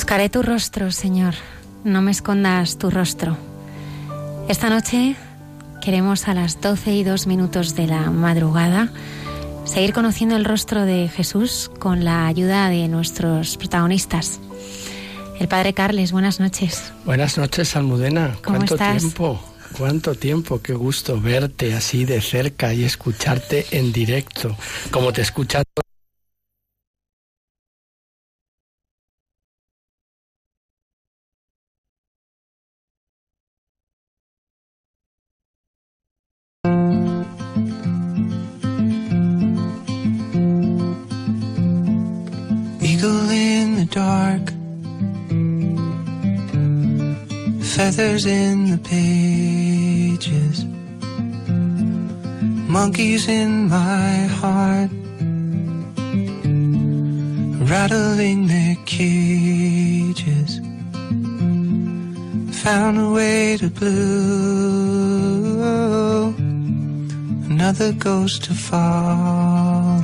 Buscaré tu rostro, Señor. No me escondas tu rostro. Esta noche queremos a las 12 y dos minutos de la madrugada seguir conociendo el rostro de Jesús con la ayuda de nuestros protagonistas. El Padre Carles, buenas noches. Buenas noches, Almudena. ¿Cómo ¿Cuánto estás? tiempo? ¿Cuánto tiempo? Qué gusto verte así de cerca y escucharte en directo, como te escucha in the pages, monkeys in my heart, rattling their cages. Found a way to blue, another ghost to follow.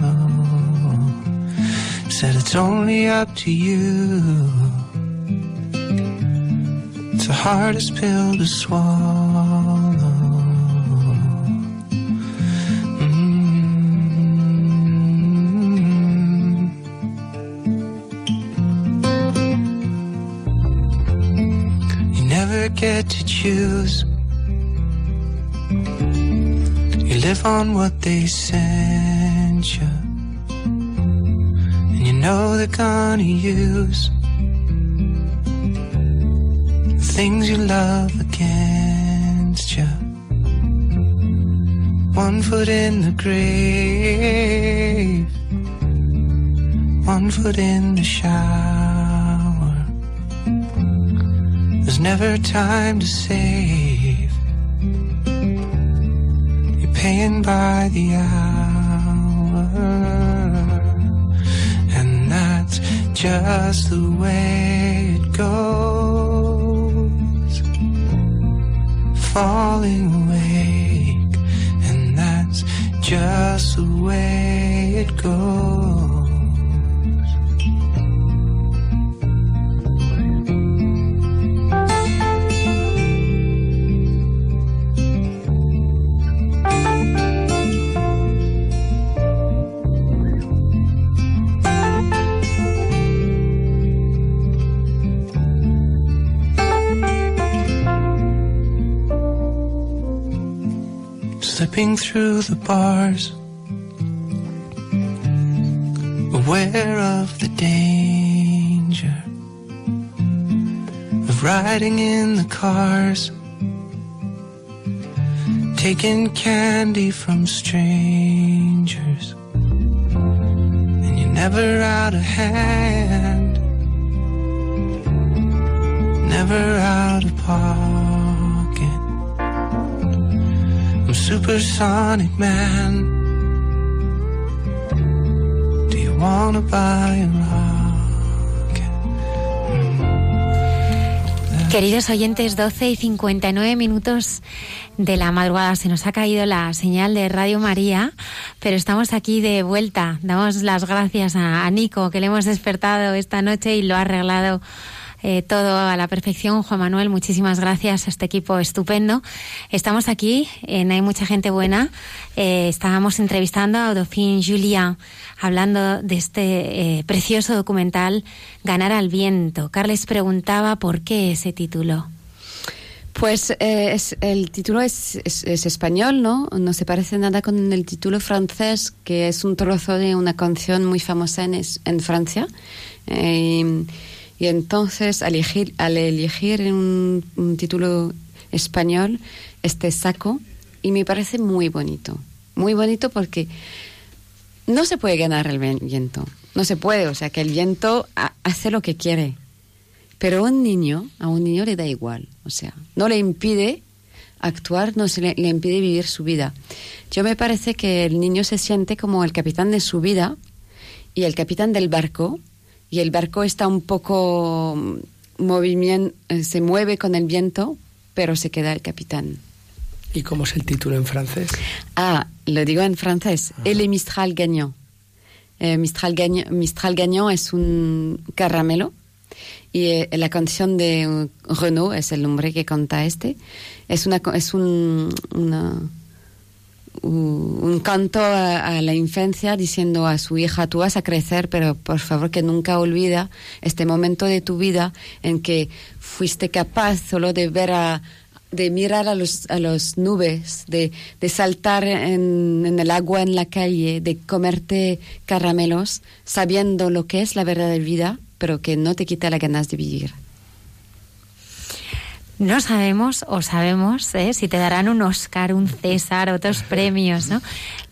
Said it's only up to you. Hardest pill to swallow. Mm. You never get to choose. You live on what they send you and you know they're gonna use things you love against you. One foot in the grave, one foot in the shower. There's never time to save. You're paying by the hour and that's just the way it goes. Falling awake, and that's just the way it goes. Through the bars, aware of the danger of riding in the cars, taking candy from strangers, and you're never out of hand, never out of pocket. Man. Rocket? Queridos oyentes, 12 y 59 minutos de la madrugada. Se nos ha caído la señal de Radio María, pero estamos aquí de vuelta. Damos las gracias a Nico, que le hemos despertado esta noche y lo ha arreglado eh, todo a la perfección. Juan Manuel, muchísimas gracias a este equipo estupendo. Estamos aquí en Hay Mucha Gente Buena. Eh, estábamos entrevistando a Dauphine Julia hablando de este eh, precioso documental Ganar al Viento. Carles preguntaba por qué ese título. Pues eh, es, el título es, es, es, español, ¿no? No se parece nada con el título francés, que es un trozo de una canción muy famosa en, en Francia. Eh, entonces, al elegir, al elegir un, título español, este saco, y me parece muy bonito. Muy bonito porque no se puede ganar el viento. No se puede, o sea, que el viento hace lo que quiere pero un niño, a un niño le da igual, o sea, no le impide actuar, no se le, impide vivir su vida. Yo me parece que el niño se siente como el capitán de su vida y el capitán del barco, y el barco está un poco movimiento, eh, se mueve con el viento, pero se queda el capitán. ¿Y cómo es el título en francés? Ah, lo digo en francés. Ajá. El Mistral Gagnant. Eh, Mistral, Gagnant. Mistral Gagnant es un caramelo y eh, la canción de Renaud es el nombre que canta este es una es un una, un canto a, la infancia diciendo a su hija tú vas a crecer pero por favor que nunca olvida este momento de tu vida en que fuiste capaz solo de ver a de mirar a los a las nubes de, de saltar en, en, el agua en la calle de comerte caramelos sabiendo lo que es la verdadera vida pero que no te quita las ganas de vivir. No sabemos o sabemos ¿eh? si te darán un Oscar, un César, otros premios, ¿no?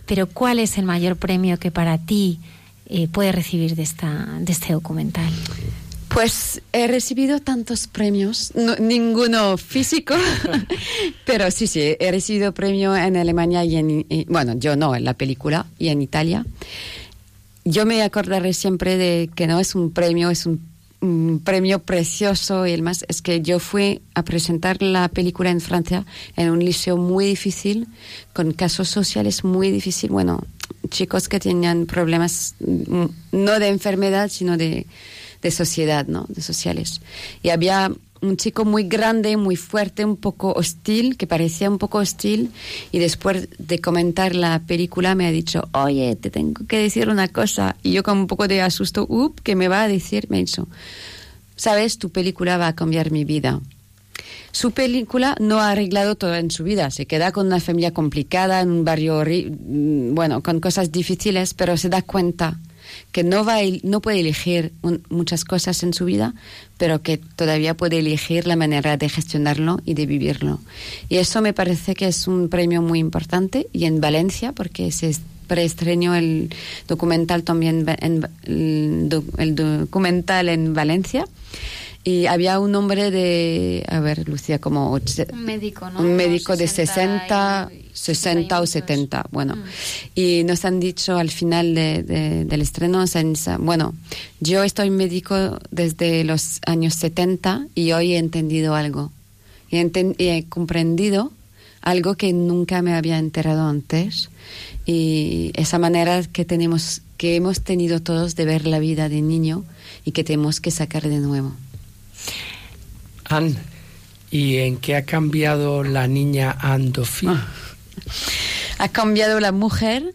Pero ¿cuál es el mayor premio que para ti eh, puedes recibir de, esta, de este documental? Pues he recibido tantos premios, no, ninguno físico, pero sí, sí, he recibido premio en Alemania y en, y, bueno, yo no, en la película y en Italia yo me acordaré siempre de que no es un premio, es un, un, premio precioso y el más es que yo fui a presentar la película en Francia en un liceo muy difícil, con casos sociales muy difíciles, bueno, chicos que tenían problemas no de enfermedad, sino de, de sociedad, ¿no? De sociales. Y había un chico muy grande, muy fuerte, un poco hostil, que parecía un poco hostil, y después de comentar la película me ha dicho, oye, te tengo que decir una cosa, y yo con un poco de asusto, up, ¿qué me va a decir? Me ha dicho, sabes, tu película va a cambiar mi vida. Su película no ha arreglado todo en su vida, se queda con una familia complicada, en un barrio, bueno, con cosas difíciles, pero se da cuenta que no, va no puede elegir un, muchas cosas en su vida, pero que todavía puede elegir la manera de gestionarlo y de vivirlo. Y eso me parece que es un premio muy importante y en Valencia, porque se preestrenó el documental también, en, el documental en Valencia y había un hombre de, a ver, Lucía, como... Un médico, ¿no? Un médico de 60, y, 60 o 70, bueno. Mm. Y nos han dicho al final de, de, del estreno, bueno, yo estoy médico desde los años 70 y hoy he entendido algo. Y he, y he comprendido algo que nunca me había enterado antes. Y esa manera que tenemos, que hemos tenido todos de ver la vida de niño y que tenemos que sacar de nuevo. Anne, ¿y en qué ha cambiado la niña Andofín? Ah. Ha cambiado la mujer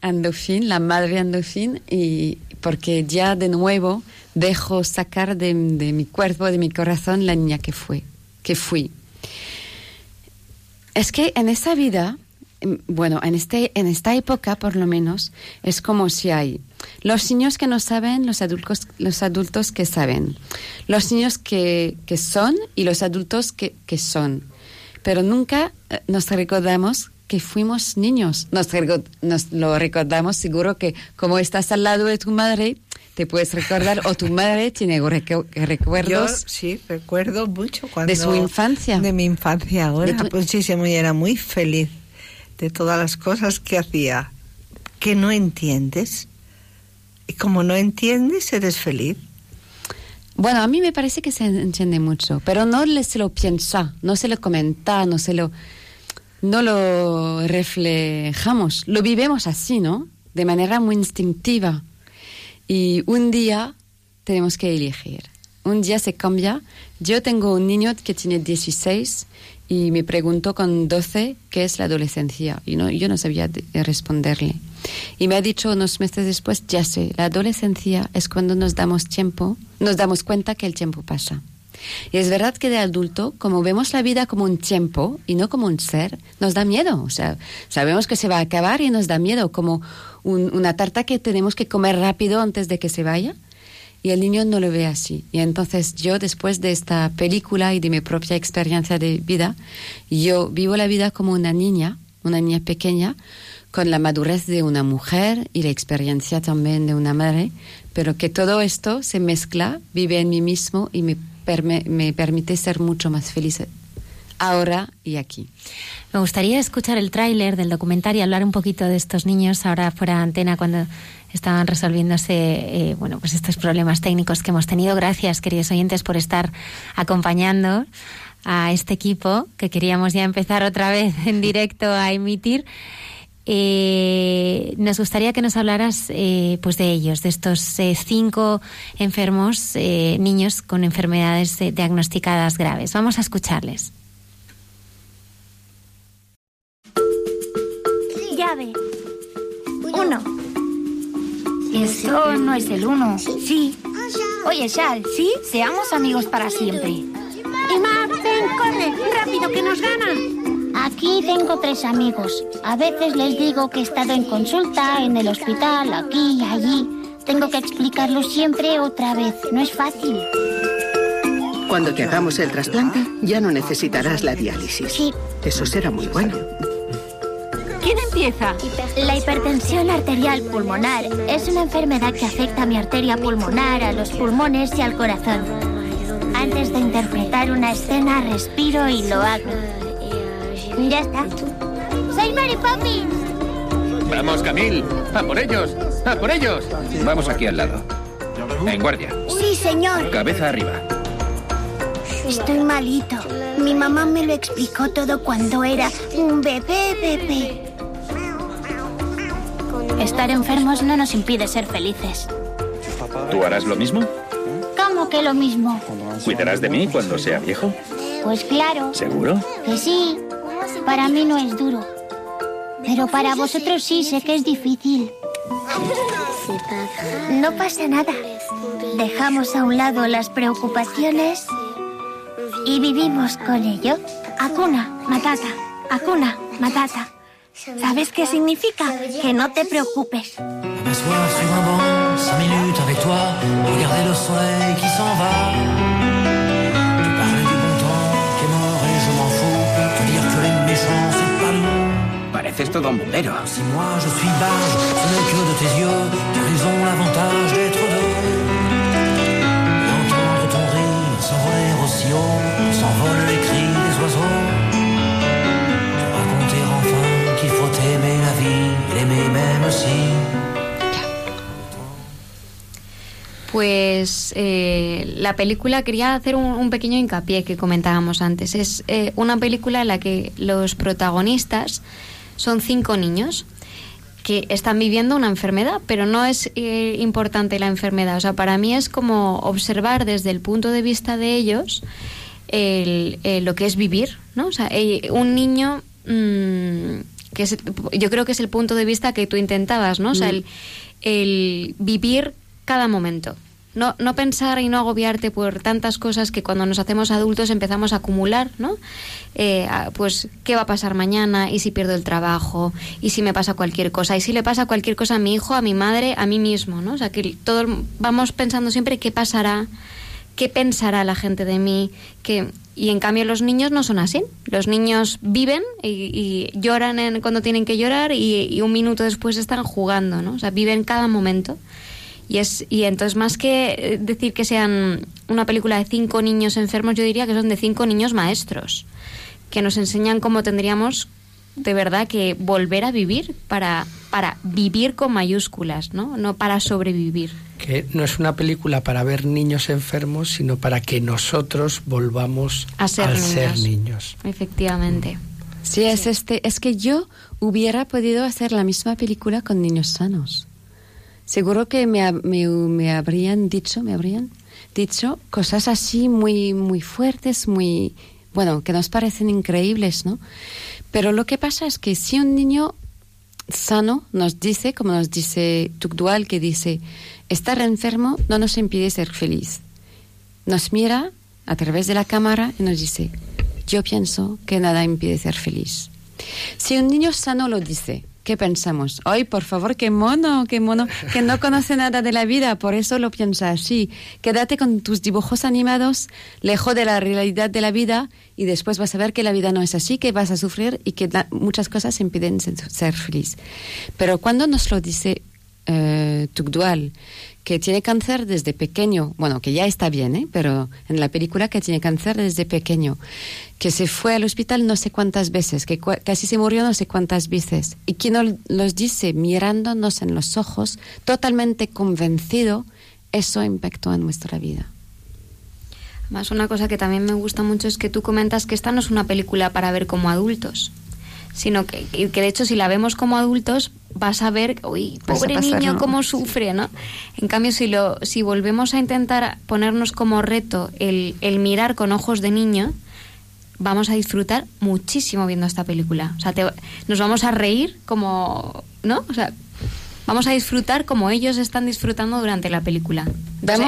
Andofín, la madre Andofín, y porque ya de nuevo dejo sacar de, de, mi cuerpo, de mi corazón, la niña que fue, que fui. Es que en esa vida bueno, en, este, en esta época por lo menos es como si hay los niños que no saben, los adultos, los adultos que saben, los niños que, que son y los adultos que, que son. Pero nunca eh, nos recordamos que fuimos niños. Nos, nos lo recordamos seguro que como estás al lado de tu madre, te puedes recordar o tu madre tiene recu recuerdos. Yo sí, recuerdo mucho cuando... De su infancia. De mi infancia ahora, tu... muchísimo y era muy feliz de todas las cosas que hacía que no entiendes. Y como no entiendes, eres feliz. Bueno, a mí me parece que se entiende mucho, pero no se lo piensa, no se lo comenta, no se lo, no lo reflejamos, lo vivimos así, ¿no? De manera muy instintiva. Y un día tenemos que elegir. un día se cambia. Yo tengo un niño que tiene 16 y me preguntó con 12 qué es la adolescencia y yo no sabía responderle. Y me ha dicho unos meses después, ya sé, la adolescencia es cuando nos damos tiempo, nos damos cuenta que el tiempo pasa. Y es verdad que de adulto, como vemos la vida como un tiempo y no como un ser, nos da miedo. O sea, sabemos que se va a acabar y nos da miedo, como una tarta que tenemos que comer rápido antes de que se vaya. Y el niño no lo ve así. Y entonces yo, después de esta película y de mi propia experiencia de vida, yo vivo la vida como una niña, una niña pequeña, con la madurez de una mujer y la experiencia también de una madre, pero que todo esto se mezcla, vive en mí mismo y me me permite ser mucho más feliz ahora y aquí. Me gustaría escuchar el tráiler del documental y hablar un poquito de estos niños ahora fuera de antena cuando estaban resolviéndose eh, bueno pues estos problemas técnicos que hemos tenido. Gracias, queridos oyentes, por estar acompañando a este equipo que queríamos ya empezar otra vez en directo a emitir. Eh, nos gustaría que nos hablaras eh, pues de ellos, de estos cinco enfermos, niños con enfermedades diagnosticadas graves. Vamos a escucharles. Uno. Eso no es el uno. Sí. Oye, Shal, ¿sí? Seamos amigos para siempre. Emma, ven, corre, rápido, que nos ganan. Aquí tengo tres amigos. A veces les digo que he estado en consulta, en el hospital, aquí y allí. Tengo que explicarlo siempre otra vez. No es fácil. Cuando te hagamos el trasplante, ya no necesitarás la diálisis. Sí. Eso será muy bueno. ¿Quién empieza? La hipertensión arterial pulmonar es una enfermedad que afecta a mi arteria pulmonar, a los pulmones y al corazón. Antes de interpretar una escena, respiro y lo hago. Ya está. Soy Mary Poppins. Vamos, Camil. A por ellos. A por ellos. Vamos aquí al lado. En guardia. Sí, señor. Cabeza arriba. Estoy malito. Mi mamá me lo explicó todo cuando era un bebé, bebé. Estar enfermos no nos impide ser felices. ¿Tú harás lo mismo? ¿Cómo que lo mismo? ¿Cuidarás de mí cuando sea viejo? Pues claro. ¿Seguro? Que sí. Para mí no es duro. Pero para vosotros sí, sé que es difícil. No pasa nada. Dejamos a un lado las preocupaciones y vivimos con ello. Acuna, matata, acuna, matata. ¿Sabes qué significa? Que no te preocupes. M'asseoir sur un banc, cinq minutes avec toi, regarder le soleil qui s'en va. Te parler du bon temps qui est mort et je m'en fous. Te dire que les méchants, c'est pas nous. Pareces todo un bombero. Si moi je suis barge, ce n'est que de tes yeux. Car ils ont l'avantage d'être deux. Et entendre ton rire s'envoler aussi haut, s'envolent les cris Pues eh, la película quería hacer un, pequeño hincapié que comentábamos antes. Es eh, una película en la que los protagonistas son cinco niños que están viviendo una enfermedad, pero no es eh, importante la enfermedad. O sea, para mí es como observar desde el punto de vista de ellos el, el, lo que es vivir, ¿no? O sea, un niño mmm, que es, yo creo que es el punto de vista que tú intentabas, ¿no? O sea, el, el vivir cada momento. No, no pensar y no agobiarte por tantas cosas que cuando nos hacemos adultos empezamos a acumular, ¿no? Eh, pues, ¿qué va a pasar mañana? ¿Y si pierdo el trabajo? ¿Y si me pasa cualquier cosa? ¿Y si le pasa cualquier cosa a mi hijo, a mi madre, a mí mismo, ¿no? O sea, que todos vamos pensando siempre qué pasará, qué pensará la gente de mí, que y en cambio los niños no son así. Los niños viven y, y lloran en, cuando tienen que llorar y, y, un minuto después están jugando, ¿no? O sea, viven cada momento. Y, es, y entonces, más que decir que sean una película de cinco niños enfermos, yo diría que son de cinco niños maestros, que nos enseñan cómo tendríamos de verdad que volver a vivir para, para vivir con mayúsculas, ¿no? No para sobrevivir. Que no es una película para ver niños enfermos, sino para que nosotros volvamos a ser, al niños. ser niños. Efectivamente. Sí, es este, es que yo hubiera podido hacer la misma película con niños sanos. Seguro que me, me, me habrían dicho, me habrían, dicho cosas así muy, muy fuertes, muy, bueno, que nos parecen increíbles, ¿no? Pero lo que pasa es que si un niño sano nos dice, como nos dice Tukdual, que dice, estar enfermo no nos impide ser feliz. Nos mira a través de la cámara y nos dice, yo pienso que nada impide ser feliz. Si un niño sano lo dice, ¿qué pensamos? Ay, por favor, qué mono, qué mono, que no conoce nada de la vida, por eso lo piensa así. Quédate con tus dibujos animados, lejos de la realidad de la vida, y después vas a ver que la vida no es así, que vas a sufrir y que muchas cosas impiden ser feliz. Pero cuando nos lo dice eh, Tugdual, que tiene cáncer desde pequeño, bueno, que ya está bien, ¿eh? pero en la película que tiene cáncer desde pequeño, que se fue al hospital no sé cuántas veces, que casi se murió no sé cuántas veces, y que nos los dice mirándonos en los ojos, totalmente convencido, eso impactó en nuestra vida. Más una cosa que también me gusta mucho es que tú comentas que esta no es una película para ver como adultos, sino que, que de hecho si la vemos como adultos vas a ver, uy, pobre niño, cómo sufre, ¿no? En cambio, si, lo, si volvemos a intentar ponernos como reto el, el mirar con ojos de niño, vamos a disfrutar muchísimo viendo esta película. O sea, nos vamos a reír como, ¿no? O sea, vamos a disfrutar como ellos están disfrutando durante la película.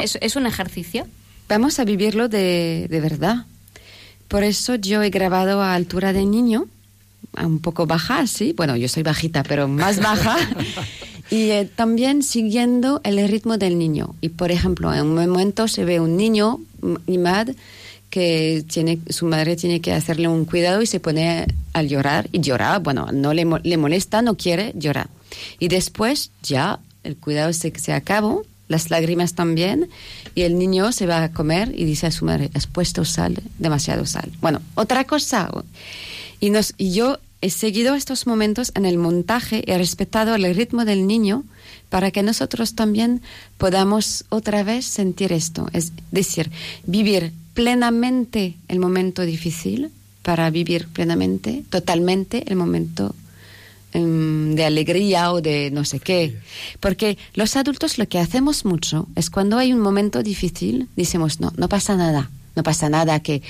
es, es, un ejercicio. Vamos a vivirlo de, de verdad. Por eso yo he grabado a altura de niño un poco baja, sí, bueno, yo soy bajita, pero más baja. y eh, también siguiendo el ritmo del niño. Y por ejemplo, en un momento se ve un niño, Imad, que tiene, su madre tiene que hacerle un cuidado y se pone a llorar. Y llora, bueno, no le, le molesta, no quiere llorar. Y después ya el cuidado se, se acabó, las lágrimas también, y el niño se va a comer y dice a su madre, has puesto sal, demasiado sal. Bueno, otra cosa. Y, nos, y yo he seguido estos momentos en el montaje, he respetado el ritmo del niño para que nosotros también podamos otra vez sentir esto, es decir, vivir plenamente el momento difícil para vivir plenamente, totalmente el momento em, de alegría o de no sé qué. Porque los adultos lo que hacemos mucho es cuando hay un momento difícil, decimos, no, no pasa nada, no pasa nada, que,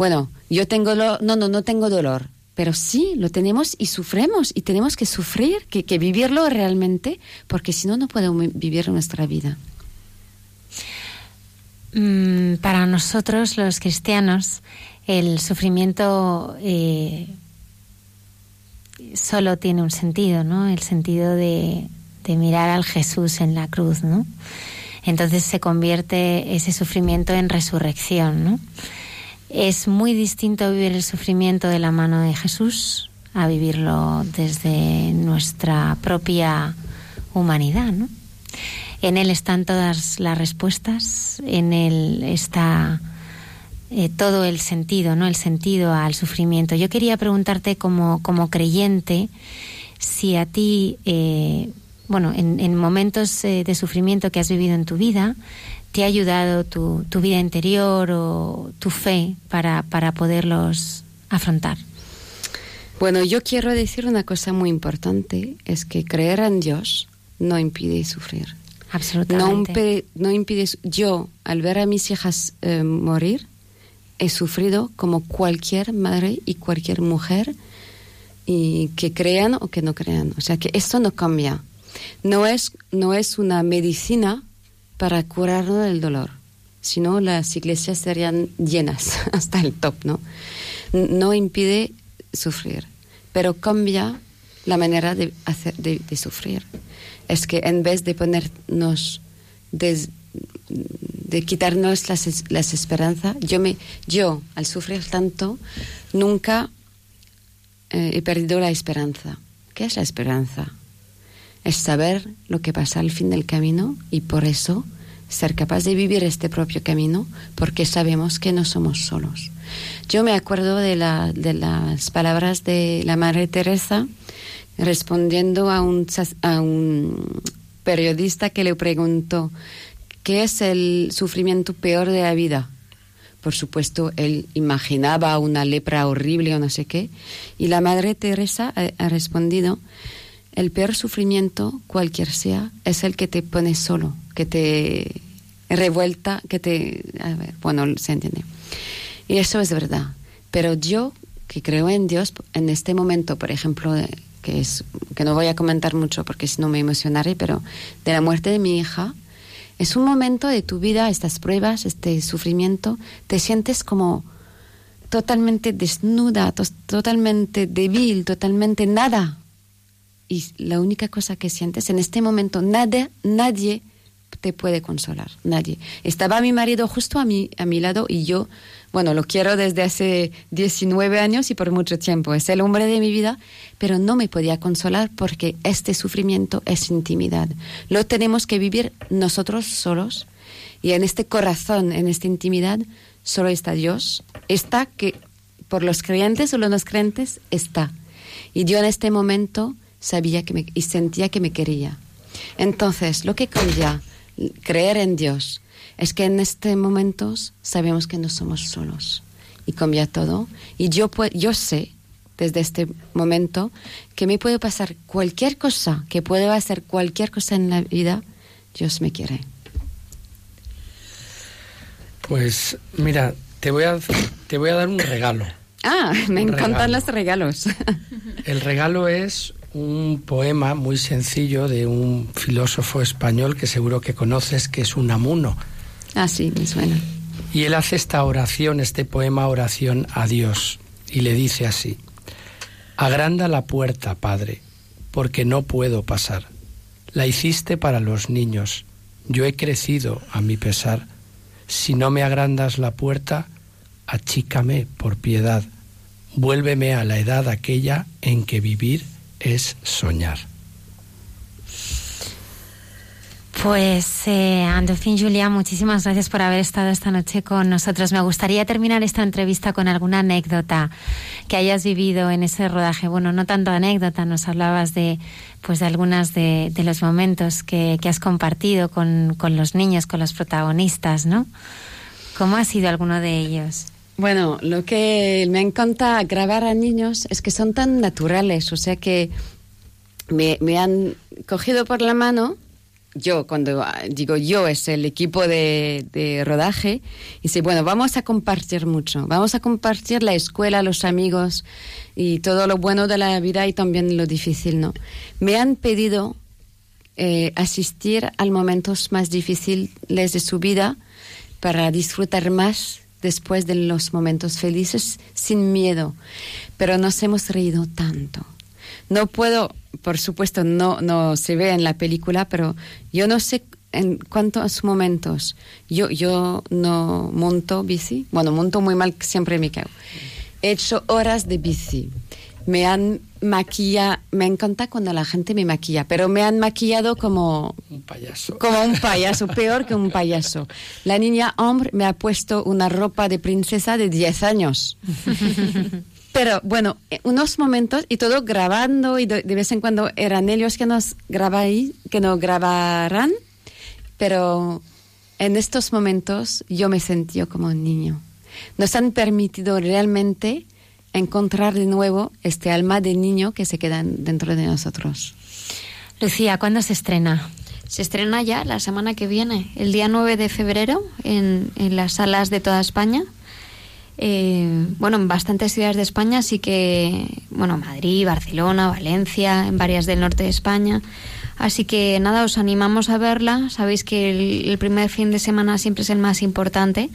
bueno, yo tengo, lo, no, no, no tengo dolor, pero sí, lo tenemos y sufremos y tenemos que sufrir, que, que vivirlo realmente, porque si no, no podemos vivir nuestra vida. Mm, para nosotros, los cristianos, el sufrimiento eh, solo tiene un sentido, ¿no? El sentido de, de mirar al Jesús en la cruz, ¿no? Entonces se convierte ese sufrimiento en resurrección, ¿no? Es muy distinto vivir el sufrimiento de la mano de Jesús a vivirlo desde nuestra propia humanidad, ¿no? En Él están todas las respuestas, en Él está eh, todo el sentido, ¿no? El sentido al sufrimiento. Yo quería preguntarte como, como creyente si a ti, eh, bueno, en, momentos eh, de sufrimiento que has vivido en tu vida, te ha ayudado tu, tu vida interior o tu fe para, para poderlos afrontar? Bueno, yo quiero decir una cosa muy importante, es que creer en Dios no impide sufrir. Absolutamente. No, impide, yo, al ver a mis hijas eh, morir, he sufrido como cualquier madre y cualquier mujer, y que crean o que no crean. O sea que esto no cambia. No es, no es una medicina para curarnos del dolor. Si no, las iglesias serían llenas hasta el top, ¿no? No impide sufrir, pero cambia la manera de, hacer, de, sufrir. Es que en vez de ponernos, de, quitarnos las, las esperanzas, yo, me, yo, al sufrir tanto, nunca eh, he perdido la esperanza. ¿Qué es la esperanza? Es saber lo que pasa al fin del camino y por eso ser capaz de vivir este propio camino porque sabemos que no somos solos. Yo me acuerdo de, la, de las palabras de la Madre Teresa respondiendo a un, a un periodista que le preguntó ¿qué es el sufrimiento peor de la vida? Por supuesto, él imaginaba una lepra horrible o no sé qué. Y la Madre Teresa ha respondido el peor sufrimiento, cualquier sea, es el que te pone solo, que te revuelta que te... A ver, bueno, se entiende. Y eso es verdad. Pero yo, que creo en Dios, en este momento, por ejemplo, que, es, que no voy a comentar mucho porque si no me emocionaré, pero de la muerte de mi hija, es un momento de tu vida, estas pruebas, este sufrimiento, te sientes como totalmente desnuda, totalmente débil, totalmente nada. Y la única cosa que sientes en este momento, nada, nadie te puede consolar, nadie. Estaba mi marido justo a mi, a mi lado y yo, bueno, lo quiero desde hace 19 años y por mucho tiempo. Es el hombre de mi vida, pero no me podía consolar porque este sufrimiento es intimidad. Lo tenemos que vivir nosotros solos y en este corazón, en esta intimidad, solo está Dios. Está que por los creyentes o los no creyentes está. Y yo en este momento sabía que me, y sentía que me quería. Entonces, lo que cambia creer en Dios es que en este momento sabemos que no somos solos y cambia todo. Y yo, yo sé desde este momento que me puede pasar cualquier cosa, que puede hacer cualquier cosa en la vida, Dios me quiere. Pues mira, te voy a, te voy a dar un regalo. Ah, me encantan los regalos. El regalo es un poema muy sencillo de un filósofo español que seguro que conoces, que es Unamuno. Ah, sí, me suena. Y él hace esta oración, este poema oración a Dios, y le dice así, Agranda la puerta, Padre, porque no puedo pasar. La hiciste para los niños, yo he crecido a mi pesar si no me agrandas la puerta, achícame por piedad. Vuélveme a la edad aquella en que vivir es soñar. Pues, eh, Julia, muchísimas gracias por haber estado esta noche con nosotros. Me gustaría terminar esta entrevista con alguna anécdota que hayas vivido en ese rodaje. Bueno, no tanto anécdota, nos hablabas de, pues, de algunas de, los momentos que, has compartido con, con los niños, con los protagonistas, ¿no? ¿Cómo ha sido alguno de ellos? Bueno, lo que me encanta grabar a niños es que son tan naturales, o sea que me, han cogido por la mano yo, cuando ah, digo yo, es el equipo de, rodaje, y dice, bueno, vamos a compartir mucho, vamos a compartir la escuela, los amigos y todo lo bueno de la vida y también lo difícil, ¿no? Me han pedido eh, asistir a momentos más difíciles de su vida para disfrutar más después de los momentos felices sin miedo, pero nos hemos reído tanto. No puedo por supuesto no, no se ve en la película, pero yo no sé en cuántos momentos yo, yo no monto bici. Bueno, monto muy mal, siempre me cago. He hecho horas de bici. Me han maquillado, me encanta cuando la gente me maquilla, pero me han maquillado como un payaso. Como un payaso, peor que un payaso. La niña hombre me ha puesto una ropa de princesa de 10 años. Pero bueno, eh, unos momentos y todo grabando y de, vez en cuando eran ellos que nos grababan, que nos grabaran, pero en estos momentos yo me sentí como un niño. Nos han permitido realmente encontrar de nuevo este alma de niño que se queda dentro de nosotros. Lucía, ¿cuándo se estrena? Se estrena ya la semana que viene, el día 9 de febrero, en, en las salas de toda España. Eh, bueno, en bastantes ciudades de España, así que, bueno, Madrid, Barcelona, Valencia, en varias del norte de España. Así que nada, os animamos a verla. Sabéis que el, primer fin de semana siempre es el más importante.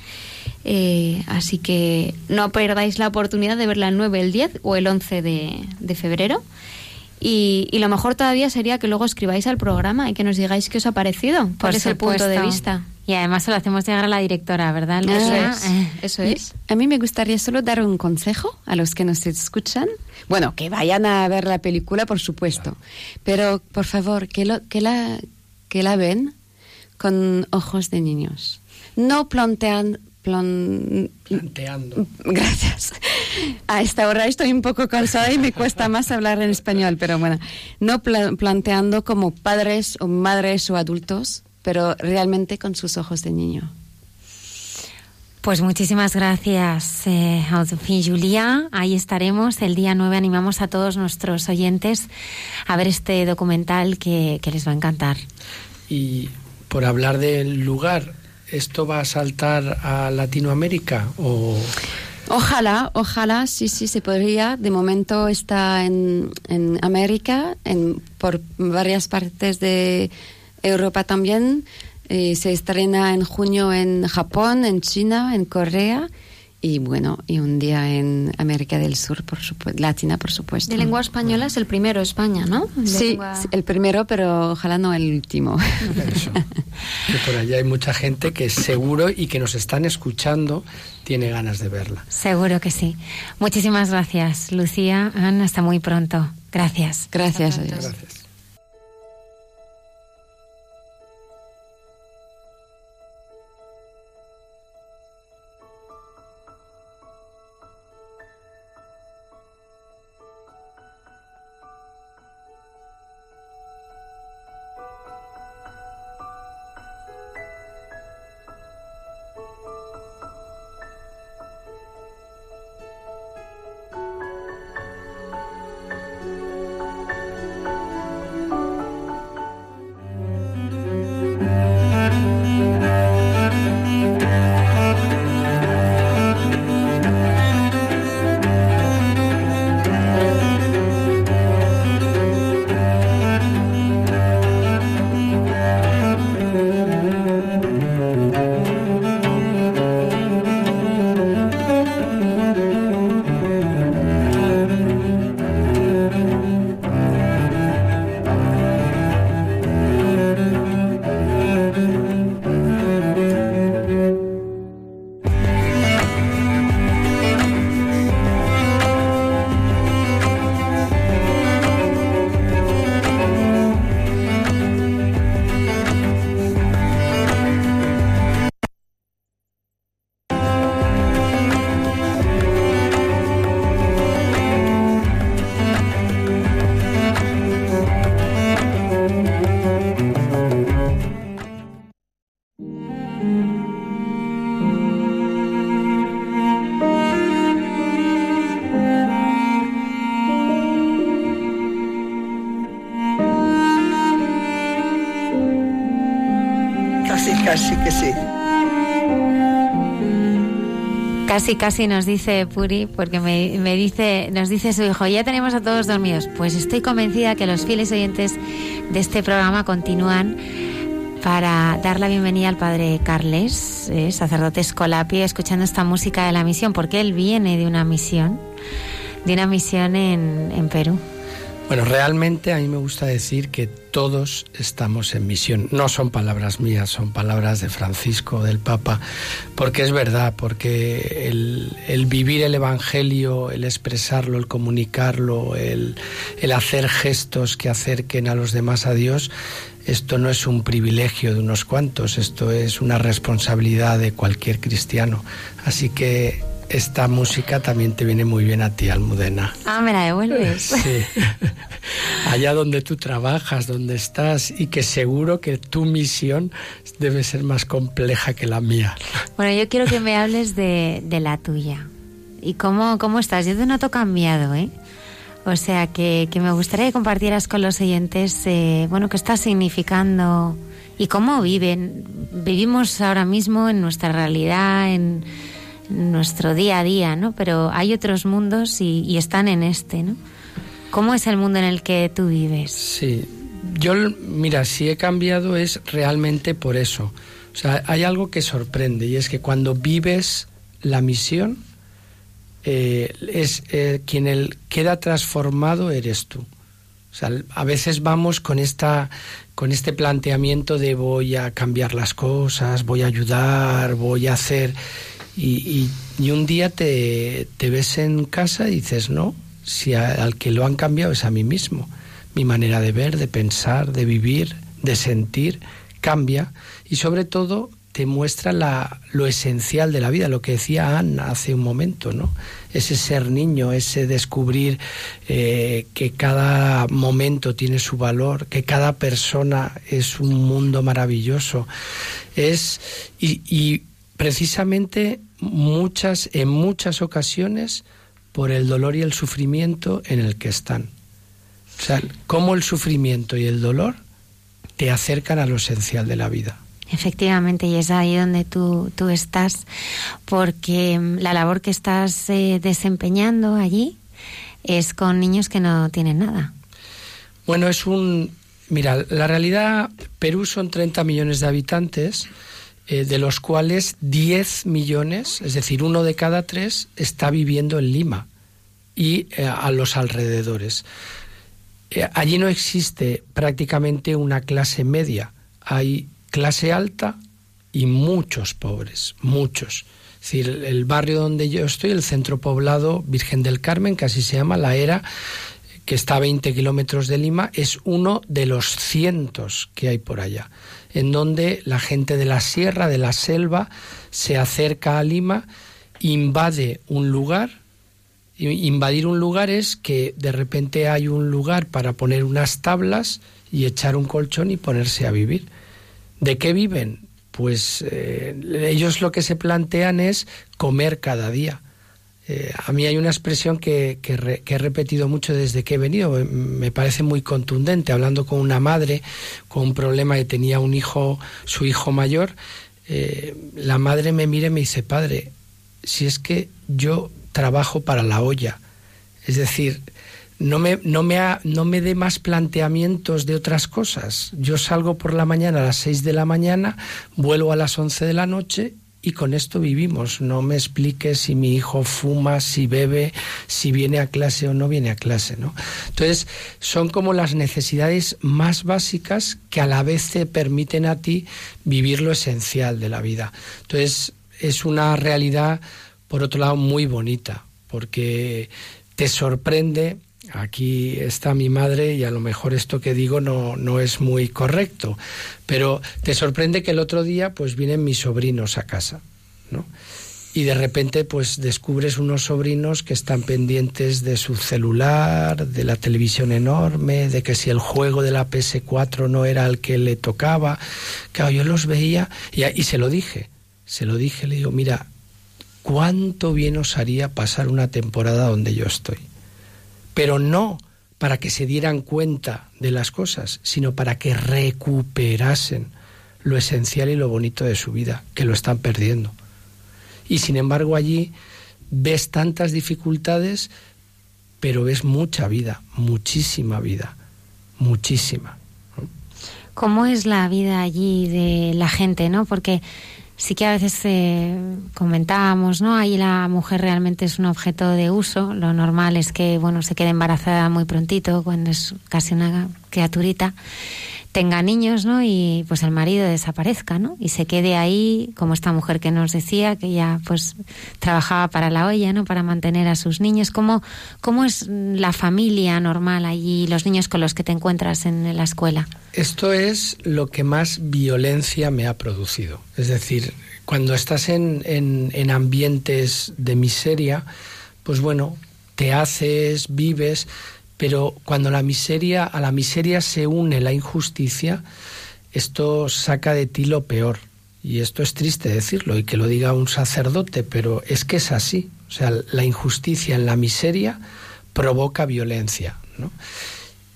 Eh, así que no perdáis la oportunidad de verla el 9, el 10 o el 11 de, febrero. Y, lo mejor todavía sería que luego escribáis al programa y que nos digáis qué os ha parecido, por ese punto de vista. Y además se lo hacemos llegar a la directora, ¿verdad? Eso es. Eso es. A mí me gustaría solo dar un consejo a los que nos escuchan. Bueno, que vayan a ver la película, por supuesto. Pero, por favor, que, lo, que, la, que la ven con ojos de niños. No plantean, planteando. Gracias. A esta hora estoy un poco cansada y me cuesta más hablar en español, pero bueno, no planteando como padres o madres o adultos pero realmente con sus ojos de niño. Pues muchísimas gracias, eh, y Julia. Ahí estaremos. El día 9 animamos a todos nuestros oyentes a ver este documental que, les va a encantar. Y por hablar del lugar, ¿esto va a saltar a Latinoamérica o...? Ojalá, ojalá, sí, sí, se podría. De momento está en, en América, en, por varias partes de Europa también. Eh, se estrena en junio en Japón, en China, en Corea y bueno, y un día en América del Sur, por supuesto, Latina, por supuesto. De lengua española es el primero España, ¿no? sí, el primero, pero ojalá no el último. Que por allá hay mucha gente que seguro y que nos están escuchando tiene ganas de verla. Seguro que sí. Muchísimas gracias, Lucía. Ana, hasta muy pronto. Gracias. Gracias. Gracias. Casi, casi nos dice Puri, porque me, me, dice, nos dice su hijo, ya tenemos a todos dormidos. Pues estoy convencida que los fieles oyentes de este programa continúan para dar la bienvenida al padre Carles, eh, sacerdote Escolapi, escuchando esta música de la misión, porque él viene de una misión, de una misión en, en Perú. Bueno, realmente a mí me gusta decir que todos estamos en misión. No son palabras mías, son palabras de Francisco, del Papa, porque es verdad, porque el, vivir el Evangelio, el expresarlo, el comunicarlo, el, el hacer gestos que acerquen a los demás a Dios, esto no es un privilegio de unos cuantos, esto es una responsabilidad de cualquier cristiano. Así que esta música también te viene muy bien a ti, Almudena. Ah, me la devuelves. Sí. Allá donde tú trabajas, donde estás y que seguro que tu misión debe ser más compleja que la mía. Bueno, yo quiero que me hables de, la tuya. ¿Y cómo, cómo estás? Yo te noto cambiado, ¿eh? O sea, que, me gustaría que compartieras con los oyentes, eh, bueno, qué está significando y cómo viven. Vivimos ahora mismo en nuestra realidad, en nuestro día a día, ¿no? Pero hay otros mundos y, están en este, ¿no? ¿Cómo es el mundo en el que tú vives? Sí, yo, mira, si he cambiado es realmente por eso. O sea, hay algo que sorprende y es que cuando vives la misión, eh, es eh, quien el, queda transformado eres tú. O sea, a veces vamos con esta con este planteamiento de voy a cambiar las cosas, voy a ayudar, voy a hacer y, y, un día te, te, ves en casa y dices, no, si al que lo han cambiado es a mí mismo. Mi manera de ver, de pensar, de vivir, de sentir, cambia y sobre todo te muestra la, lo esencial de la vida, lo que decía Ana hace un momento, ¿no? Ese ser niño, ese descubrir eh, que cada momento tiene su valor, que cada persona es un mundo maravilloso. Es, y precisamente muchas, en muchas ocasiones por el dolor y el sufrimiento en el que están. O sea, cómo el sufrimiento y el dolor te acercan a lo esencial de la vida. Efectivamente, y es ahí donde tú, tú estás, porque mm, la labor que estás eh, desempeñando allí es con niños que no tienen nada. Bueno, es un... Mira, la realidad, Perú son 30 millones de habitantes, eh, de los cuales 10 millones, es decir, uno de cada tres, está viviendo en Lima y eh, a los alrededores. allí no existe prácticamente una clase media, hay clase alta y muchos pobres, muchos. Es decir, el barrio donde yo estoy, el centro poblado Virgen del Carmen, que así se llama, la era, que está a 20 kilómetros de Lima, es uno de los cientos que hay por allá, en donde la gente de la sierra, de la selva, se acerca a Lima, invade un lugar, invadir un lugar es que de repente hay un lugar para poner unas tablas y echar un colchón y ponerse a vivir. ¿De qué viven? Pues eh, ellos lo que se plantean es comer cada día. Eh, a mí hay una expresión que, he repetido mucho desde que he venido, me parece muy contundente, hablando con una madre con un problema que tenía un hijo, su hijo mayor, eh, la madre me mira y me dice, padre, si es que yo trabajo para la olla, es decir, no me, no me, no me dé más planteamientos de otras cosas. Yo salgo por la mañana a las 6 de la mañana, vuelvo a las 11 de la noche y con esto vivimos. No me explique si mi hijo fuma, si bebe, si viene a clase o no viene a clase, ¿no? Entonces, son como las necesidades más básicas que a la vez te permiten a ti vivir lo esencial de la vida. Entonces, es una realidad, por otro lado, muy bonita, porque te sorprende aquí está mi madre y a lo mejor esto que digo no, no es muy correcto, pero te sorprende que el otro día pues vienen mis sobrinos a casa, ¿no? Y de repente pues descubres unos sobrinos que están pendientes de su celular, de la televisión enorme, de que si el juego de la PS4 no era el que le tocaba. Claro, yo los veía y, y se lo dije, se lo dije, le digo, mira, cuánto bien os haría pasar una temporada donde yo estoy pero no para que se dieran cuenta de las cosas, sino para que recuperasen lo esencial y lo bonito de su vida, que lo están perdiendo. Y sin embargo allí ves tantas dificultades, pero ves mucha vida, muchísima vida, muchísima. ¿Cómo es la vida allí de la gente, no? Porque sí que a veces eh, comentábamos, ¿no? Ahí la mujer realmente es un objeto de uso. Lo normal es que, bueno, se quede embarazada muy prontito, cuando es casi una criaturita tenga niños, ¿no? Y pues el marido desaparezca, ¿no? Y se quede ahí, como esta mujer que nos decía, que ya pues trabajaba para la olla, ¿no? Para mantener a sus niños. ¿Cómo, cómo es la familia normal allí, los niños con los que te encuentras en la escuela? Esto es lo que más violencia me ha producido. Es decir, cuando estás en, en, en ambientes de miseria, pues bueno, te haces, vives, pero cuando la miseria, a la miseria se une la injusticia, esto saca de ti lo peor. Y esto es triste decirlo y que lo diga un sacerdote, pero es que es así. O sea, la injusticia en la miseria provoca violencia. ¿no?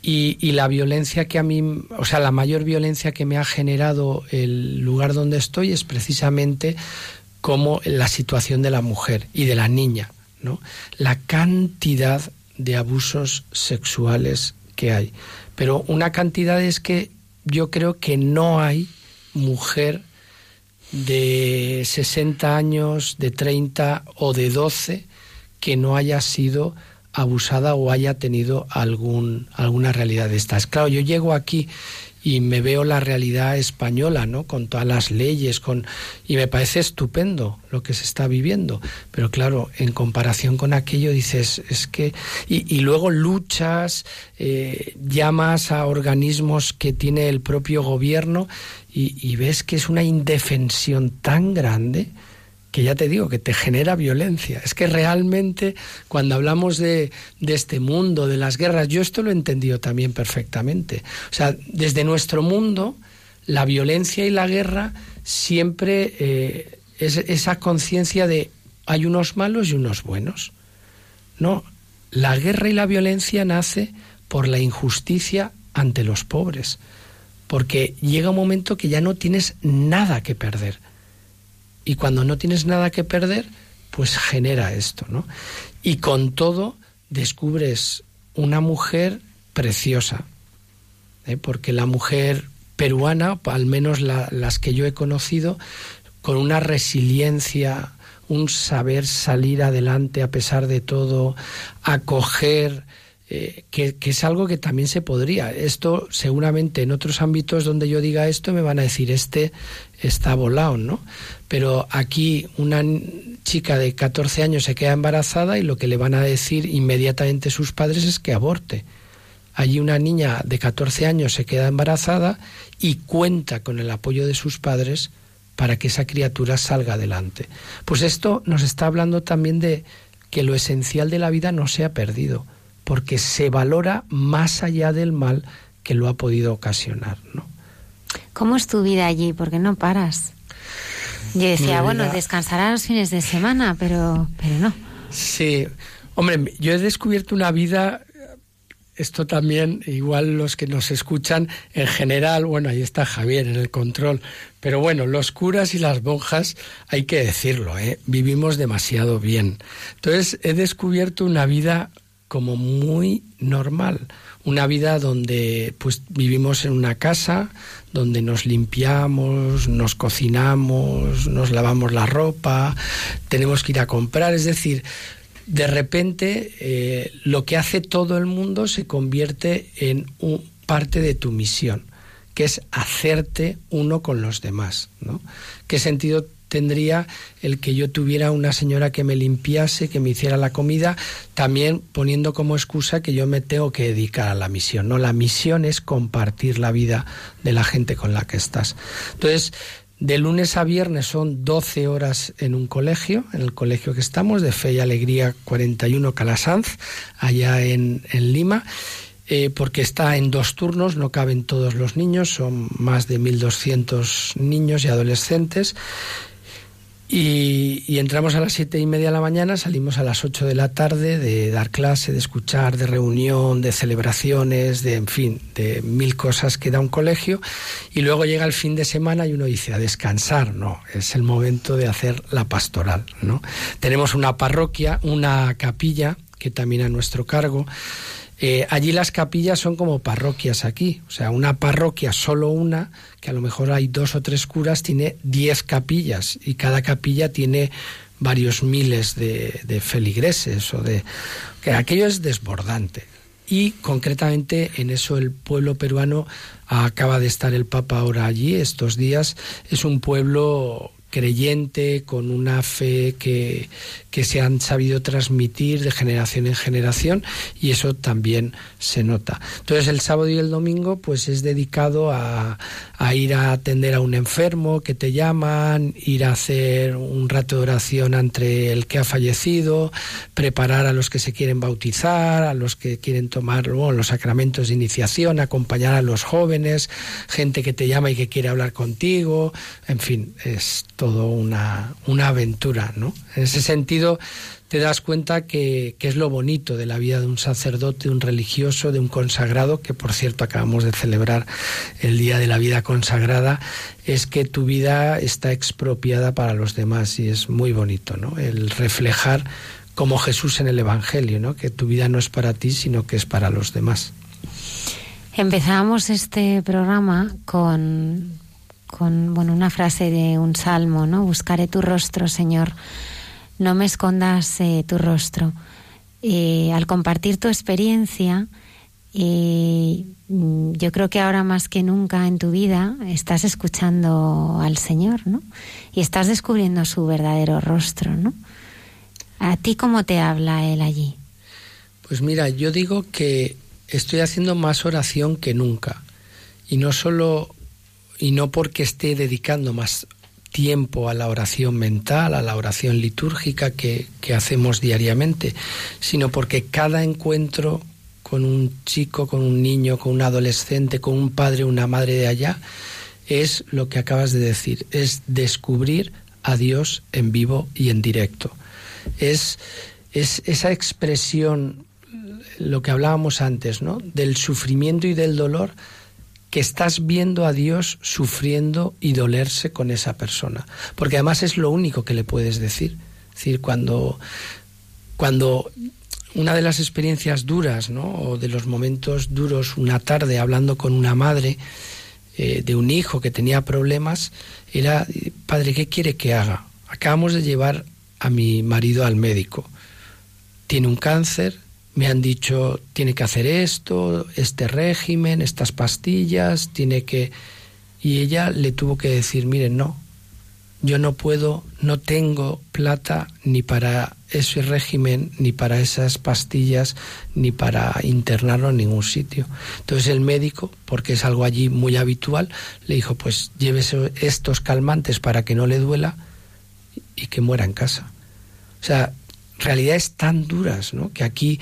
Y, y, la violencia que a mí, o sea, la mayor violencia que me ha generado el lugar donde estoy es precisamente como la situación de la mujer y de la niña, ¿no? La cantidad de abusos sexuales que hay. Pero una cantidad es que yo creo que no hay mujer de 60 años, de 30 o de 12 que no haya sido abusada o haya tenido algún, alguna realidad de estas. Claro, yo llego aquí y me veo la realidad española, ¿no? Con todas las leyes, con y me parece estupendo lo que se está viviendo. Pero claro, en comparación con aquello dices es que y, luego luchas, eh, llamas a organismos que tiene el propio gobierno y ves que es una indefensión tan grande que ya te digo, que te genera violencia. Es que realmente cuando hablamos de, de, este mundo, de las guerras, yo esto lo he entendido también perfectamente. O sea, desde nuestro mundo, la violencia y la guerra siempre eh, es esa conciencia de hay unos malos y unos buenos. No, la guerra y la violencia nace por la injusticia ante los pobres porque llega un momento que ya no tienes nada que perder. Y cuando no tienes nada que perder, pues genera esto, ¿no? Y con todo descubres una mujer preciosa, ¿eh? porque la mujer peruana, al menos las que yo he conocido, con una resiliencia, un saber salir adelante a pesar de todo, acoger, eh, que, es algo que también se podría. Esto seguramente en otros ámbitos donde yo diga esto me van a decir, este está volado, ¿no? Pero aquí una chica de 14 años se queda embarazada y lo que le van a decir inmediatamente sus padres es que aborte. Allí una niña de 14 años se queda embarazada y cuenta con el apoyo de sus padres para que esa criatura salga adelante. Pues esto nos está hablando también de que lo esencial de la vida no se ha perdido porque se valora más allá del mal que lo ha podido ocasionar, ¿no? ¿Cómo es tu vida allí? Porque no paras. Yo decía, bueno, descansarás los fines de semana, pero, pero no. Sí, hombre, yo he descubierto una vida esto también, igual los que nos escuchan en general, bueno, ahí está Javier en el control, pero bueno, los curas y las monjas, hay que decirlo, ¿eh? vivimos demasiado bien. Entonces he descubierto una vida como muy normal, una vida donde pues vivimos en una casa, donde nos limpiamos, nos cocinamos, nos lavamos la ropa, tenemos que ir a comprar, es decir, de repente eh, lo que hace todo el mundo se convierte en un, parte de tu misión, que es hacerte uno con los demás, ¿no? ¿Qué sentido tendría el que yo tuviera una señora que me limpiase, que me hiciera la comida, también poniendo como excusa que yo me tengo que dedicar a la misión. No, la misión es compartir la vida de la gente con la que estás. Entonces, de lunes a viernes son 12 horas en un colegio, en el colegio que estamos, de Fe y Alegría 41 Calasanz, allá en, Lima. Eh, porque está en dos turnos, no caben todos los niños, son más de 1.200 niños y adolescentes. Y, entramos a las siete y media de la mañana, salimos a las ocho de la tarde de dar clase, de escuchar, de reunión, de celebraciones, de en fin, de mil cosas que da un colegio. Y luego llega el fin de semana y uno dice a descansar, no, es el momento de hacer la pastoral, ¿no? Tenemos una parroquia, una capilla que también a nuestro cargo. Eh, allí las capillas son como parroquias aquí, o sea, una parroquia, solo una, que a lo mejor hay dos o tres curas, tiene diez capillas y cada capilla tiene varios miles de, feligreses o de que aquello es desbordante. Y concretamente en eso el pueblo peruano acaba de estar el Papa ahora allí estos días. Es un pueblo creyente, con una fe que, que, se han sabido transmitir de generación en generación y eso también se nota. Entonces el sábado y el domingo pues es dedicado a, a ir a atender a un enfermo que te llaman, ir a hacer un rato de oración entre el que ha fallecido, preparar a los que se quieren bautizar, a los que quieren tomar los sacramentos de iniciación, acompañar a los jóvenes, gente que te llama y que quiere hablar contigo, en fin, es todo una, una aventura, ¿no? En ese sentido, te das cuenta que, que, es lo bonito de la vida de un sacerdote, de un religioso, de un consagrado, que por cierto acabamos de celebrar el Día de la Vida Consagrada, es que tu vida está expropiada para los demás y es muy bonito, ¿no? El reflejar como Jesús en el Evangelio, ¿no? Que tu vida no es para ti, sino que es para los demás. Empezamos este programa con con bueno, una frase de un salmo, ¿no? Buscaré tu rostro, Señor. No me escondas eh, tu rostro. Eh, al compartir tu experiencia, eh, yo creo que ahora más que nunca en tu vida estás escuchando al Señor, ¿no? Y estás descubriendo su verdadero rostro, ¿no? ¿A ti cómo te habla Él allí? Pues mira, yo digo que estoy haciendo más oración que nunca. Y no solo y no porque esté dedicando más tiempo a la oración mental, a la oración litúrgica que, hacemos diariamente, sino porque cada encuentro con un chico, con un niño, con un adolescente, con un padre, una madre de allá, es lo que acabas de decir, es descubrir a Dios en vivo y en directo. Es, es esa expresión, lo que hablábamos antes, ¿no? Del sufrimiento y del dolor que estás viendo a Dios sufriendo y dolerse con esa persona. Porque además es lo único que le puedes decir. Es decir, cuando, cuando una de las experiencias duras, ¿no? o de los momentos duros, una tarde hablando con una madre eh, de un hijo que tenía problemas, era, padre, ¿qué quiere que haga? Acabamos de llevar a mi marido al médico. Tiene un cáncer, me han dicho tiene que hacer esto, este régimen, estas pastillas, tiene que... Y ella le tuvo que decir, miren, no, yo no puedo, no tengo plata ni para ese régimen, ni para esas pastillas, ni para internarlo en ningún sitio. Entonces el médico, porque es algo allí muy habitual, le dijo, pues llévese estos calmantes para que no le duela y que muera en casa. O sea, realidades tan duras, ¿no? Que aquí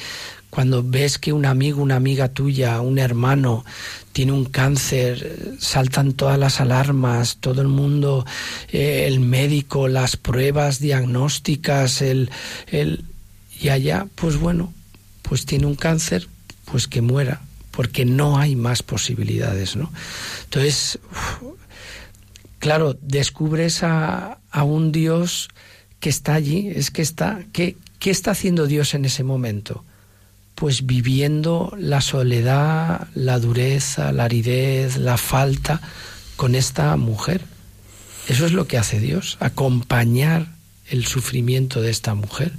cuando ves que un amigo, una amiga tuya, un hermano tiene un cáncer, saltan todas las alarmas, todo el mundo, eh, el médico, las pruebas diagnósticas, el, el, y allá, pues bueno, pues tiene un cáncer, pues que muera, porque no hay más posibilidades, ¿no? Entonces, claro, descubres a, a un Dios que está allí, es que está, que, ¿Qué está haciendo Dios en ese momento? Pues viviendo la soledad, la dureza, la aridez, la falta con esta mujer. Eso es lo que hace Dios, acompañar el sufrimiento de esta mujer.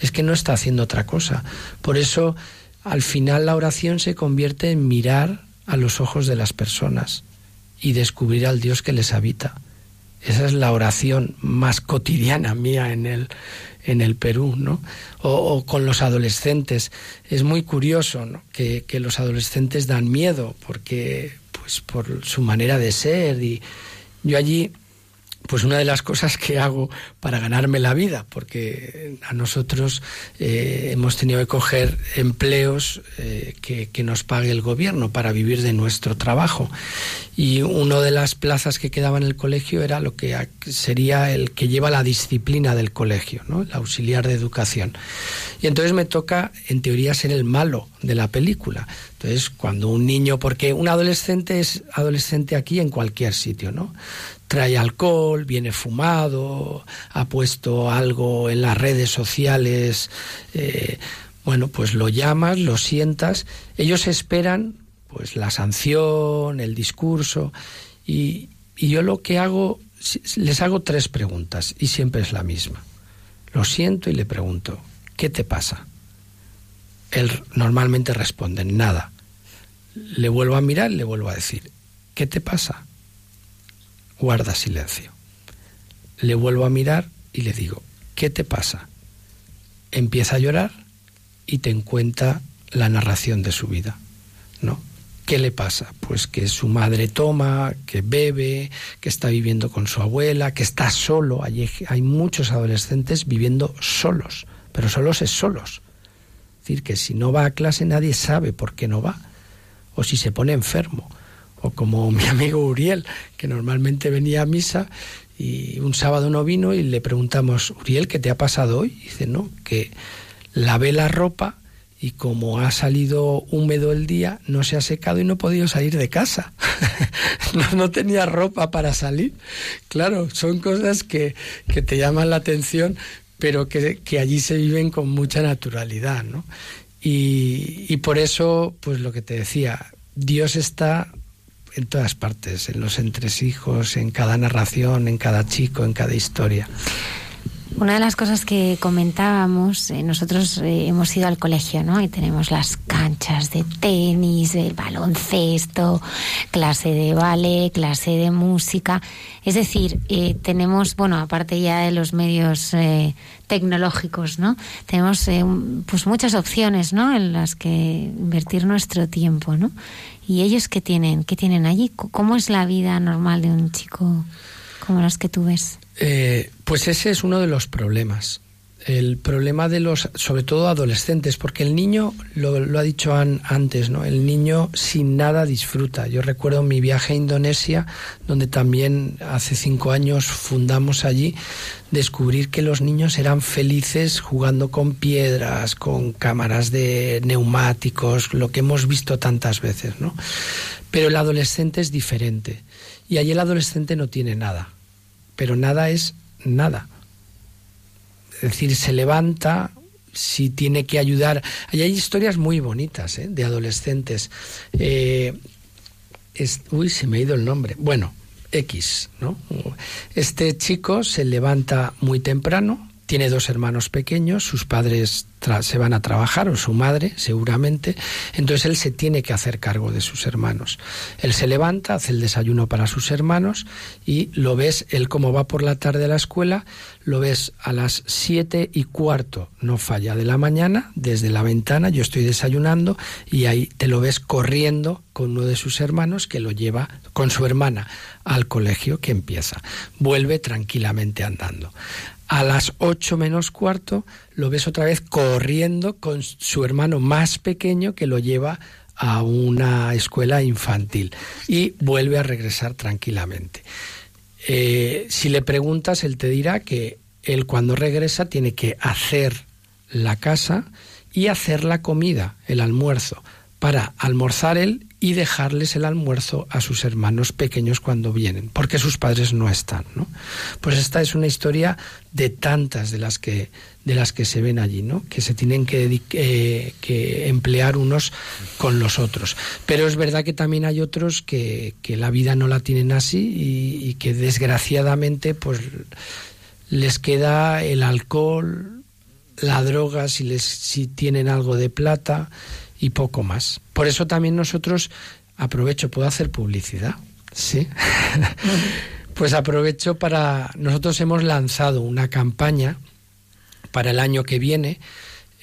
Es que no está haciendo otra cosa. Por eso, al final, la oración se convierte en mirar a los ojos de las personas y descubrir al Dios que les habita. Esa es la oración más cotidiana mía en el, en el Perú, ¿no? O, con los adolescentes. Es muy curioso que, que, los adolescentes dan miedo porque, pues, por su manera de ser. Y yo allí pues una de las cosas que hago para ganarme la vida, porque a nosotros eh, hemos tenido que coger empleos eh, que, nos pague el gobierno para vivir de nuestro trabajo. Y una de las plazas que quedaba en el colegio era lo que sería el que lleva la disciplina del colegio, ¿no? el auxiliar de educación. Y entonces me toca, en teoría, ser el malo de la película. Entonces, cuando un niño, porque un adolescente es adolescente aquí en cualquier sitio, ¿no? Trae alcohol, viene fumado, ha puesto algo en las redes sociales, eh, bueno, pues lo llamas, lo sientas, ellos esperan pues la sanción, el discurso, y, y yo lo que hago, les hago tres preguntas, y siempre es la misma. Lo siento y le pregunto, ¿qué te pasa? Él normalmente responde, nada. Le vuelvo a mirar, le vuelvo a decir, ¿qué te pasa? Guarda silencio. Le vuelvo a mirar y le digo, ¿qué te pasa? Empieza a llorar y te encuentra la narración de su vida, ¿no? ¿Qué le pasa? Pues que su madre toma, que bebe, que está viviendo con su abuela, que está solo. Hay, hay muchos adolescentes viviendo solos, pero solos es solos. Es decir, que si no va a clase nadie sabe por qué no va, o si se pone enfermo, o como mi amigo Uriel, que normalmente venía a misa y un sábado no vino y le preguntamos, Uriel, ¿qué te ha pasado hoy? Y dice, no, que lavé la ropa y como ha salido húmedo el día, no se ha secado y no he podido salir de casa. no, tenía ropa para salir. Claro, son cosas que, que te llaman la atención, pero que, que, allí se viven con mucha naturalidad, ¿no? Y, y por eso, pues lo que te decía, Dios está en todas partes, en los entresijos, en cada narración, en cada chico, en cada historia. Una de las cosas que comentábamos, eh, nosotros eh, hemos ido al colegio, ¿no? Y tenemos las canchas de tenis, el baloncesto, clase de ballet, clase de música. Es decir, eh, tenemos, bueno, aparte ya de los medios tecnológicos, ¿no? Tenemos pues muchas opciones, ¿no? En las que invertir nuestro tiempo, ¿no? ¿Y ellos qué tienen? ¿Qué tienen allí? ¿Cómo es la vida normal de un chico como las que tú ves? Eh, pues ese es uno de los problemas. El problema de los, sobre todo adolescentes, porque el niño, lo, ha dicho antes, ¿no? El niño sin nada disfruta. Yo recuerdo mi viaje a Indonesia, donde también hace cinco años fundamos allí, descubrir que los niños eran felices jugando con piedras, con cámaras de neumáticos, lo que hemos visto tantas veces, ¿no? Pero el adolescente es diferente. Y allí el adolescente no tiene nada. Pero nada es nada es decir, se levanta, si tiene que ayudar. hay historias muy bonitas ¿eh? de adolescentes. Eh, uy, se me ha ido el nombre. Bueno, X, ¿no? Este chico se levanta muy temprano, tiene dos hermanos pequeños, sus padres se van a trabajar, o su madre, seguramente, entonces él se tiene que hacer cargo de sus hermanos. Él se levanta, hace el desayuno para sus hermanos y lo ves, él como va por la tarde a la escuela, lo ves a las siete y cuarto, no falla, de la mañana, desde la ventana, yo estoy desayunando y ahí te lo ves corriendo con uno de sus hermanos que lo lleva con su hermana al colegio que empieza. Vuelve tranquilamente andando. A las ocho menos cuarto lo ves otra vez corriendo con su hermano más pequeño que lo lleva a una escuela infantil y vuelve a regresar tranquilamente. Eh, si le preguntas, él te dirá que él cuando regresa tiene que hacer la casa y hacer la comida, el almuerzo, para almorzar él y dejarles el almuerzo a sus hermanos pequeños cuando vienen, porque sus padres no están, ¿no? Pues esta es una historia de tantas de las que de las que se ven allí, ¿no? Que se tienen que, eh, que emplear unos con los otros. Pero es verdad que también hay otros que, que la vida no la tienen así y, y que desgraciadamente pues les queda el alcohol, la droga si les si tienen algo de plata y poco más. Por eso también nosotros, aprovecho, ¿puedo hacer publicidad? Sí. pues aprovecho para, nosotros hemos lanzado una campaña para el año que viene,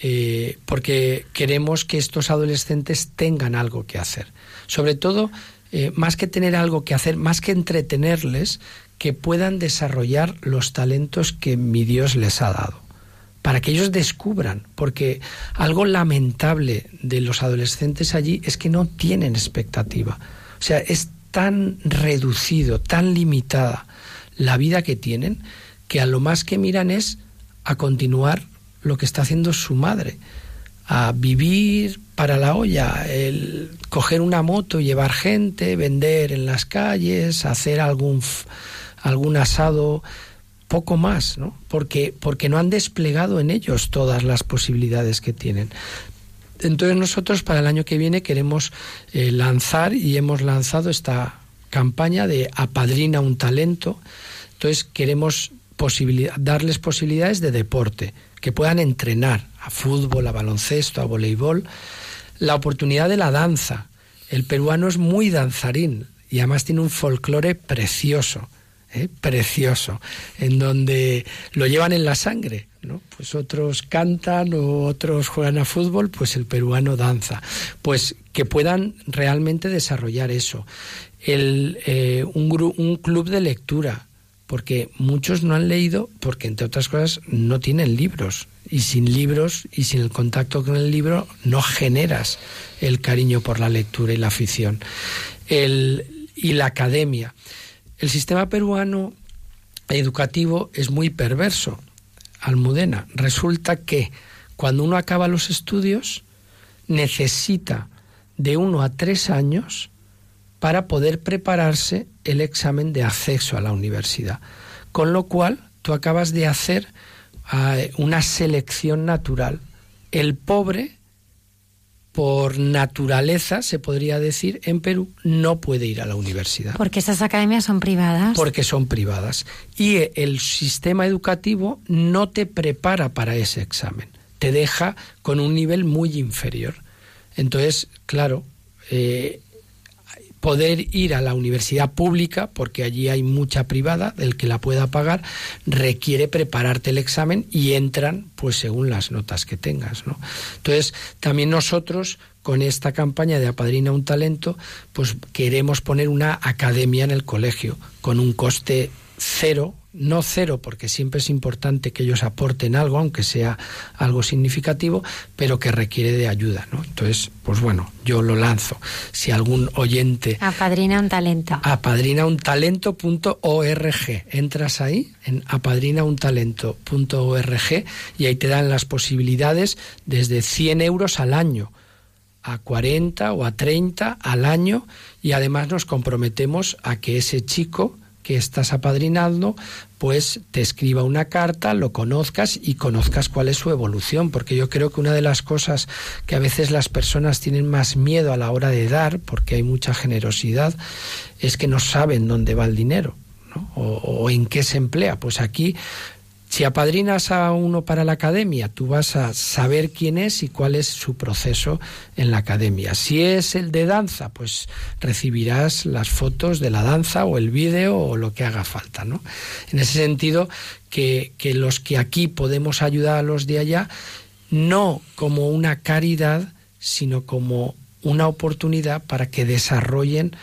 eh, porque queremos que estos adolescentes tengan algo que hacer. Sobre todo, eh, más que tener algo que hacer, más que entretenerles, que puedan desarrollar los talentos que mi Dios les ha dado para que ellos descubran, porque algo lamentable de los adolescentes allí es que no tienen expectativa. O sea, es tan reducido, tan limitada la vida que tienen, que a lo más que miran es a continuar lo que está haciendo su madre, a vivir para la olla, el coger una moto, llevar gente, vender en las calles, hacer algún, algún asado, poco más, ¿no? Porque, porque no han desplegado en ellos todas las posibilidades que tienen. Entonces nosotros para el año que viene queremos eh, lanzar y hemos lanzado esta campaña de apadrina un talento. Entonces queremos darles posibilidades de deporte, que puedan entrenar a fútbol, a baloncesto, a voleibol. La oportunidad de la danza. El peruano es muy danzarín y además tiene un folclore precioso. ¿Eh? precioso, en donde lo llevan en la sangre. ¿no? Pues otros cantan o otros juegan a fútbol, pues el peruano danza. Pues que puedan realmente desarrollar eso. El, eh, un, un club de lectura, porque muchos no han leído porque entre otras cosas no tienen libros y sin libros y sin el contacto con el libro no generas el cariño por la lectura y la afición el, y la academia el sistema peruano educativo es muy perverso. Almudena, resulta que cuando uno acaba los estudios necesita de uno a tres años para poder prepararse el examen de acceso a la universidad. Con lo cual, tú acabas de hacer eh, una selección natural. El pobre por naturaleza, se podría decir, en Perú no puede ir a la universidad. Porque esas academias son privadas. Porque son privadas. Y el sistema educativo no te prepara para ese examen. Te deja con un nivel muy inferior. Entonces, claro, eh, poder ir a la universidad pública, porque allí hay mucha privada, el que la pueda pagar, requiere prepararte el examen y entran pues según las notas que tengas, ¿no? Entonces, también nosotros con esta campaña de Apadrina un talento, pues queremos poner una academia en el colegio con un coste cero no cero, porque siempre es importante que ellos aporten algo, aunque sea algo significativo, pero que requiere de ayuda, ¿no? Entonces, pues bueno, yo lo lanzo. Si algún oyente... Apadrina un talento. Apadrinauntalento.org. Entras ahí, en apadrinauntalento.org, y ahí te dan las posibilidades desde 100 euros al año a 40 o a 30 al año y además nos comprometemos a que ese chico que estás apadrinando, pues te escriba una carta, lo conozcas y conozcas cuál es su evolución, porque yo creo que una de las cosas que a veces las personas tienen más miedo a la hora de dar, porque hay mucha generosidad, es que no saben dónde va el dinero. O, o, en qué se emplea. Pues aquí si apadrinas a uno para la academia, tú vas a saber quién es y cuál es su proceso en la academia. Si es el de danza, pues recibirás las fotos de la danza o el vídeo o lo que haga falta. ¿no? En ese sentido, que, que los que aquí podemos ayudar a los de allá, no como una caridad, sino como una oportunidad para que desarrollen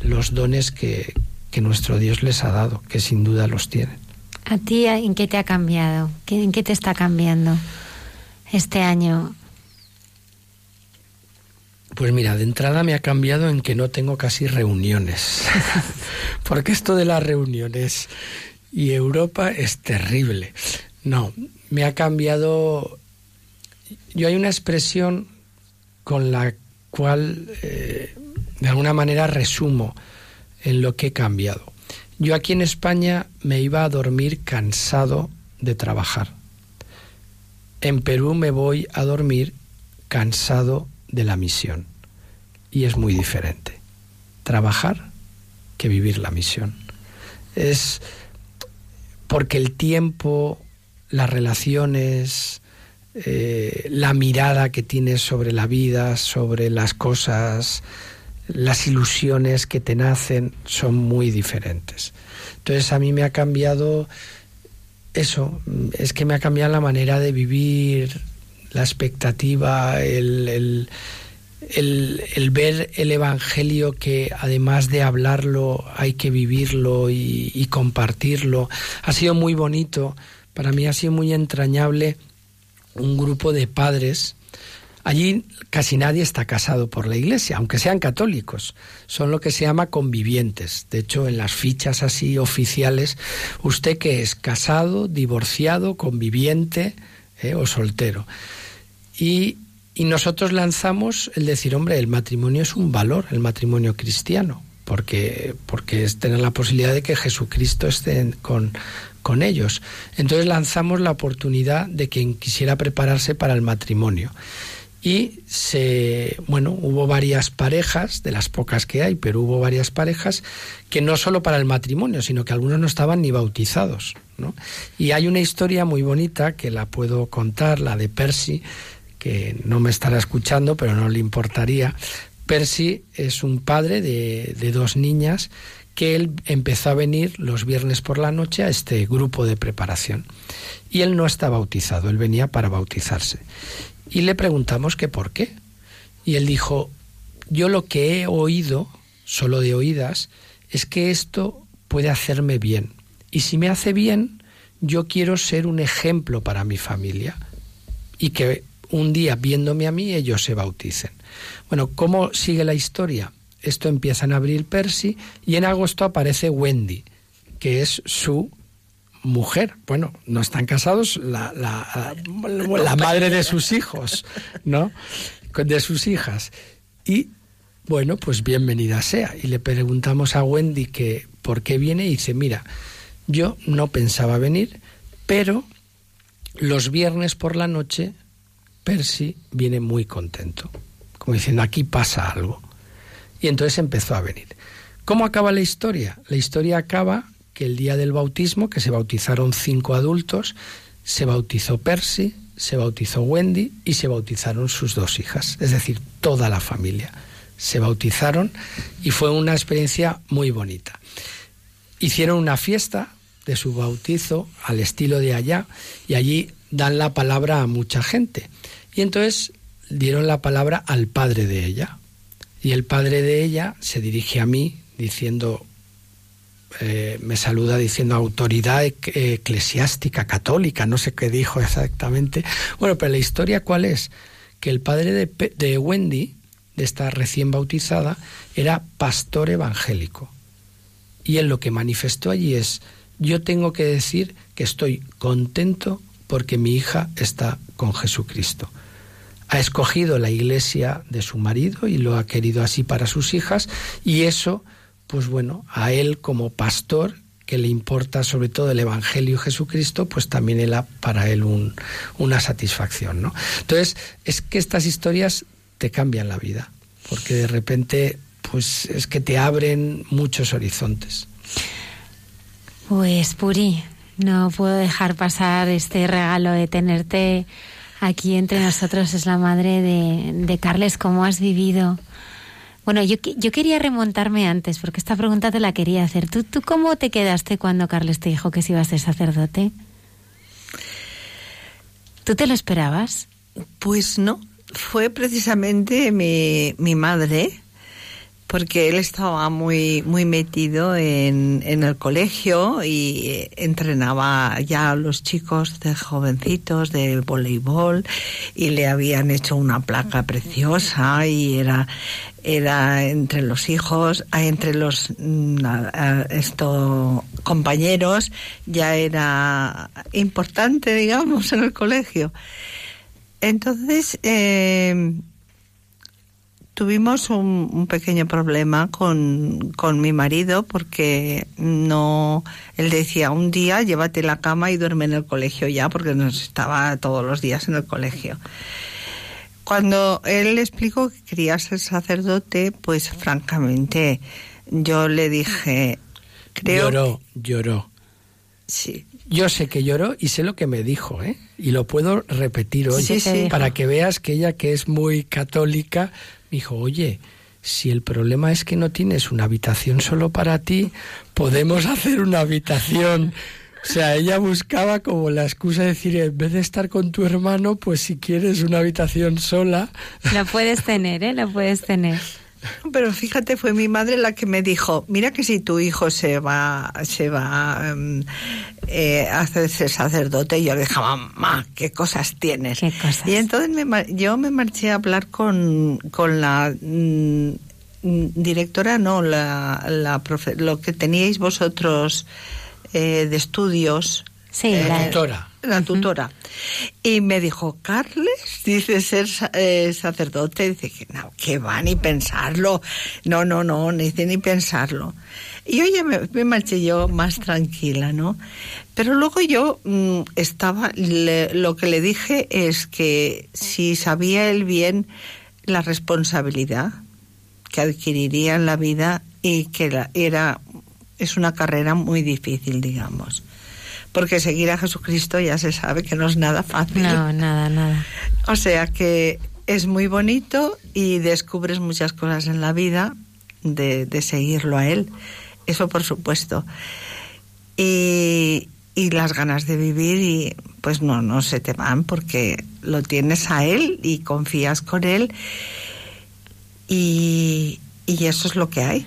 los dones que, que nuestro Dios les ha dado, que sin duda los tienen. ¿A ti en qué te ha cambiado? ¿En qué te está cambiando este año? Pues mira, de entrada me ha cambiado en que no tengo casi reuniones. Porque esto de las reuniones y Europa es terrible. No, me ha cambiado. Yo hay una expresión con la cual eh, de alguna manera resumo en lo que he cambiado. Yo aquí en España me iba a dormir cansado de trabajar. En Perú me voy a dormir cansado de la misión. Y es muy diferente. Trabajar que vivir la misión. Es porque el tiempo, las relaciones, eh, la mirada que tienes sobre la vida, sobre las cosas, las ilusiones que te nacen son muy diferentes. Entonces a mí me ha cambiado eso, es que me ha cambiado la manera de vivir, la expectativa, el, el, ver el Evangelio que además de hablarlo hay que vivirlo y, y compartirlo. Ha sido muy bonito, para mí ha sido muy entrañable un grupo de padres Allí casi nadie está casado por la Iglesia, aunque sean católicos. Son lo que se llama convivientes. De hecho, en las fichas así oficiales, usted que es casado, divorciado, conviviente eh, o soltero. Y, y nosotros lanzamos el decir, hombre, el matrimonio es un valor, el matrimonio cristiano, porque, porque es tener la posibilidad de que Jesucristo esté con, con ellos. Entonces lanzamos la oportunidad de quien quisiera prepararse para el matrimonio y se bueno hubo varias parejas de las pocas que hay pero hubo varias parejas que no solo para el matrimonio sino que algunos no estaban ni bautizados ¿no? y hay una historia muy bonita que la puedo contar la de Percy que no me estará escuchando pero no le importaría. Percy es un padre de, de dos niñas que él empezó a venir los viernes por la noche a este grupo de preparación. Y él no está bautizado él venía para bautizarse y le preguntamos que por qué. Y él dijo, yo lo que he oído, solo de oídas, es que esto puede hacerme bien. Y si me hace bien, yo quiero ser un ejemplo para mi familia. Y que un día, viéndome a mí, ellos se bauticen. Bueno, ¿cómo sigue la historia? Esto empieza en abril Percy y en agosto aparece Wendy, que es su mujer. Bueno, no están casados, la, la, la, madre de sus hijos, ¿no? De sus hijas. Y bueno, pues bienvenida sea. Y le preguntamos a Wendy que por qué viene y dice, mira, yo no pensaba venir, pero los viernes por la noche Percy viene muy contento, como diciendo, aquí pasa algo. Y entonces empezó a venir. ¿Cómo acaba la historia? La historia acaba que el día del bautismo, que se bautizaron cinco adultos, se bautizó Percy, se bautizó Wendy y se bautizaron sus dos hijas, es decir, toda la familia. Se bautizaron y fue una experiencia muy bonita. Hicieron una fiesta de su bautizo al estilo de allá y allí dan la palabra a mucha gente. Y entonces dieron la palabra al padre de ella. Y el padre de ella se dirige a mí diciendo, eh, me saluda diciendo autoridad eclesiástica católica, no sé qué dijo exactamente. Bueno, pero la historia cuál es? Que el padre de, de Wendy, de esta recién bautizada, era pastor evangélico. Y él lo que manifestó allí es, yo tengo que decir que estoy contento porque mi hija está con Jesucristo. Ha escogido la iglesia de su marido y lo ha querido así para sus hijas y eso, pues bueno, a él como pastor que le importa sobre todo el Evangelio Jesucristo, pues también era para él un, una satisfacción. ¿no? Entonces, es que estas historias te cambian la vida, porque de repente pues es que te abren muchos horizontes. Pues Puri, no puedo dejar pasar este regalo de tenerte aquí entre nosotros. Es la madre de, de Carles. ¿Cómo has vivido? Bueno, yo, yo quería remontarme antes, porque esta pregunta te la quería hacer. ¿Tú, ¿Tú cómo te quedaste cuando Carles te dijo que se iba a ser sacerdote? ¿Tú te lo esperabas? Pues no. Fue precisamente mi, mi madre porque él estaba muy muy metido en, en, el colegio y entrenaba ya a los chicos de jovencitos de voleibol y le habían hecho una placa preciosa y era era entre los hijos entre los mm, estos compañeros ya era importante digamos en el colegio. Entonces eh, tuvimos un, pequeño problema con, con, mi marido porque no, él decía un día llévate la cama y duerme en el colegio ya porque nos estaba todos los días en el colegio. Cuando él le explicó que quería ser sacerdote, pues francamente yo le dije, creo... Lloró, lloró. Sí. Yo sé que lloró y sé lo que me dijo, ¿eh? Y lo puedo repetir hoy para que veas que ella, que es muy católica, dijo, oye, si el problema es que no tienes una habitación solo para ti, podemos hacer una habitación. O sea, ella buscaba como la excusa de decir, en vez de estar con tu hermano, pues si quieres una habitación sola. La puedes tener, ¿eh? La puedes tener. Pero fíjate, fue mi madre la que me dijo, mira que si tu hijo se va, se va em, eh, a hacerse sacerdote, yo le dije, mamá, ¿qué cosas tienes? Y entonces yo me marché a hablar con, con la mm, directora, no, la, la lo que teníais vosotros eh, de estudios. Sí, la tutora. La tutora. Y me dijo, Carles, dice ser eh, sacerdote. Dice que no, que va ni pensarlo. No, no, no, ni ni pensarlo. Y oye, me, marché yo más tranquila, ¿no? Pero luego yo mm, estaba, lo que le dije es que si sabía él bien la responsabilidad que adquiriría en la vida y que era, es una carrera muy difícil, digamos porque seguir a Jesucristo ya se sabe que no es nada fácil. No, nada, nada. O sea que es muy bonito y descubres muchas cosas en la vida de, de seguirlo a Él. Eso por supuesto. Y, y las ganas de vivir y pues no, no se te van porque lo tienes a Él y confías con Él y, y eso es lo que hay.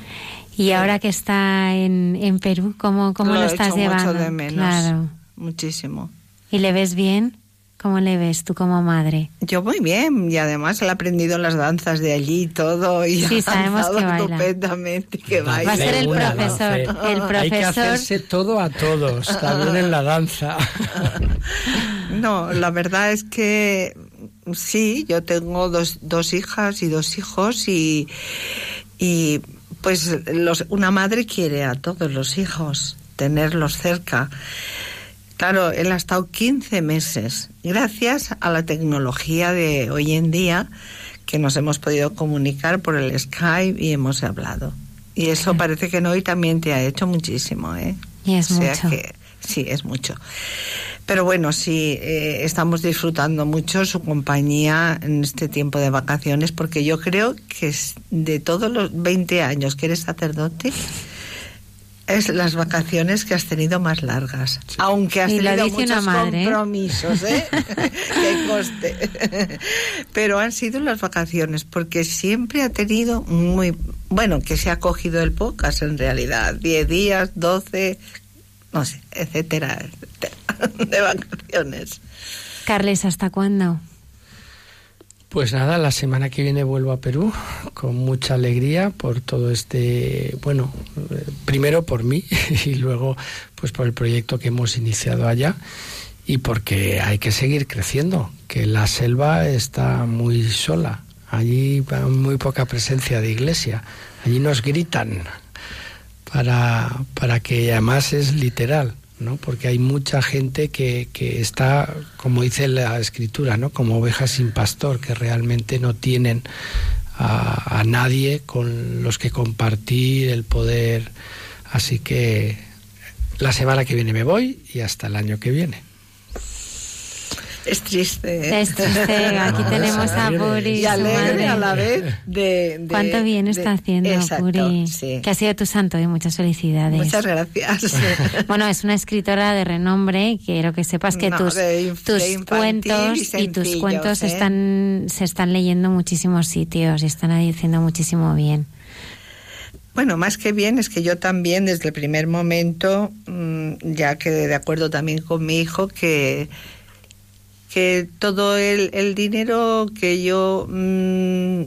Y ahora que está en, en Perú, ¿cómo, cómo lo, estás llevando? Mucho de menos, claro. Muchísimo. ¿Y le ves bien? ¿Cómo le ves tú como madre? Yo muy bien y además él ha aprendido las danzas de allí y todo y sí, ha sabemos que baila. estupendamente que baila. Va a ser el profesor, el profesor. Hay que hacerse todo a todos, también en la danza. No, la verdad es que sí, yo tengo dos, dos hijas y dos hijos y, y pues los, una madre quiere a todos los hijos tenerlos cerca. Claro, él ha estado 15 meses, gracias a la tecnología de hoy en día, que nos hemos podido comunicar por el Skype y hemos hablado. Y eso parece que no, y también te ha hecho muchísimo, ¿eh? Y es o sea mucho. Que, sí, es mucho. Pero bueno, sí, eh, estamos disfrutando mucho su compañía en este tiempo de vacaciones, porque yo creo que de todos los 20 años que eres sacerdote, es las vacaciones que has tenido más largas. Aunque has Y tenido muchos una madre, ¿eh? compromisos, ¿eh? que conste. Pero han sido las vacaciones, porque siempre ha tenido muy bueno, que se ha cogido el podcast en realidad, 10 días, 12, no sé, etcétera, etcétera, de vacaciones. Carles, ¿hasta cuándo? Pues nada, la semana que viene vuelvo a Perú con mucha alegría por todo este, bueno, primero por mí y luego pues por el proyecto que hemos iniciado allá y porque hay que seguir creciendo, que la selva está muy sola, allí hay muy poca presencia de iglesia, allí nos gritan para, para que además es literal, ¿no? porque hay mucha gente que, que está, como dice la escritura, ¿no? como ovejas sin pastor, que realmente no tienen a, a nadie con los que compartir el poder. Así que la semana que viene me voy y hasta el año que viene. Es triste. Es triste. Aquí tenemos a. Puri. y alegre a la vez de... de- Cuánto bien de- está haciendo, Exacto, Puri. sí. Que ha sido tu santo y muchas felicidades. Muchas gracias. Bueno, es una escritora de renombre. Quiero que sepas que No, tus, tus cuentos y y, tus cuentos ¿eh? están se están leyendo en muchísimos sitios y están diciendo muchísimo bien. Bueno, más que bien es que yo también desde el primer momento mm, ya quedé de acuerdo también con mi hijo que que todo el, el dinero que yo mm,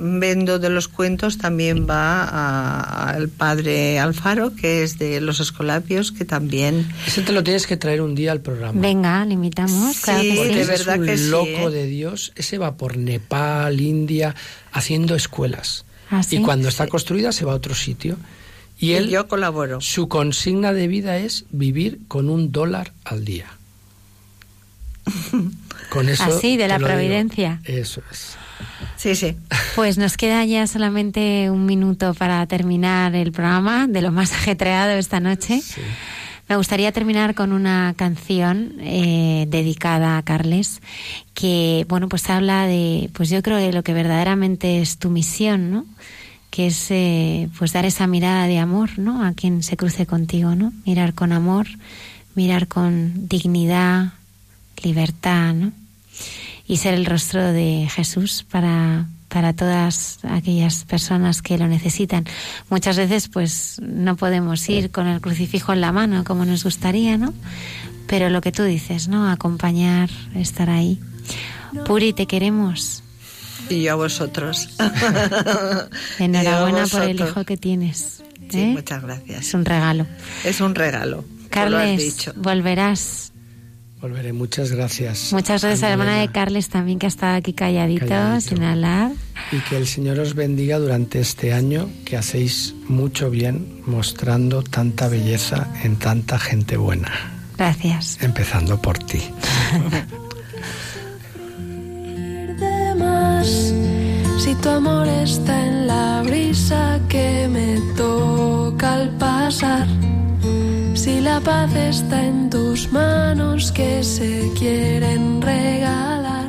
vendo de los cuentos también va a- al padre Alfaro, que es de los Escolapios, que también... Ese te lo tienes que traer un día al programa. Venga, le invitamos. claro que sí. es un que sí, loco ¿eh? de Dios. Ese va por Nepal, India, haciendo escuelas. ¿Ah, sí? Y cuando está construida se va a otro sitio. Y él, yo colaboro. su consigna de vida es vivir con un dólar al día. Con eso. Así, de la digo. providencia. Eso es. Sí, sí. Pues nos queda ya solamente un minuto para terminar el programa de lo más ajetreado esta noche. Me gustaría terminar con una canción eh, dedicada a Carles, que bueno, pues habla de, pues yo creo de lo que verdaderamente es tu misión, ¿no? Que es eh, pues dar esa mirada de amor, ¿no? A quien se cruce contigo, ¿no? Mirar con amor, mirar con dignidad, libertad, ¿no? y ser el rostro de Jesús para, para todas aquellas personas que lo necesitan. Muchas veces pues no podemos ir con el crucifijo en la mano como nos gustaría, ¿no? Pero lo que tú dices, ¿no? Acompañar, estar ahí. Puri, te queremos. Y yo a vosotros. Enhorabuena por el hijo que tienes. Sí, ¿eh? muchas gracias. Es un regalo. Es un regalo. tú lo has Carles, dicho. volverás. Volveré. Muchas gracias. Muchas gracias a la hermana de. Carles también que ha estado aquí calladito, Calladito. sin hablar. Y que el Señor os bendiga durante este año, que hacéis mucho bien mostrando tanta belleza en tanta gente buena. Gracias. Empezando por ti. si tu amor está en la brisa que me toca al pasar si la paz está en tus manos que se quieren regalar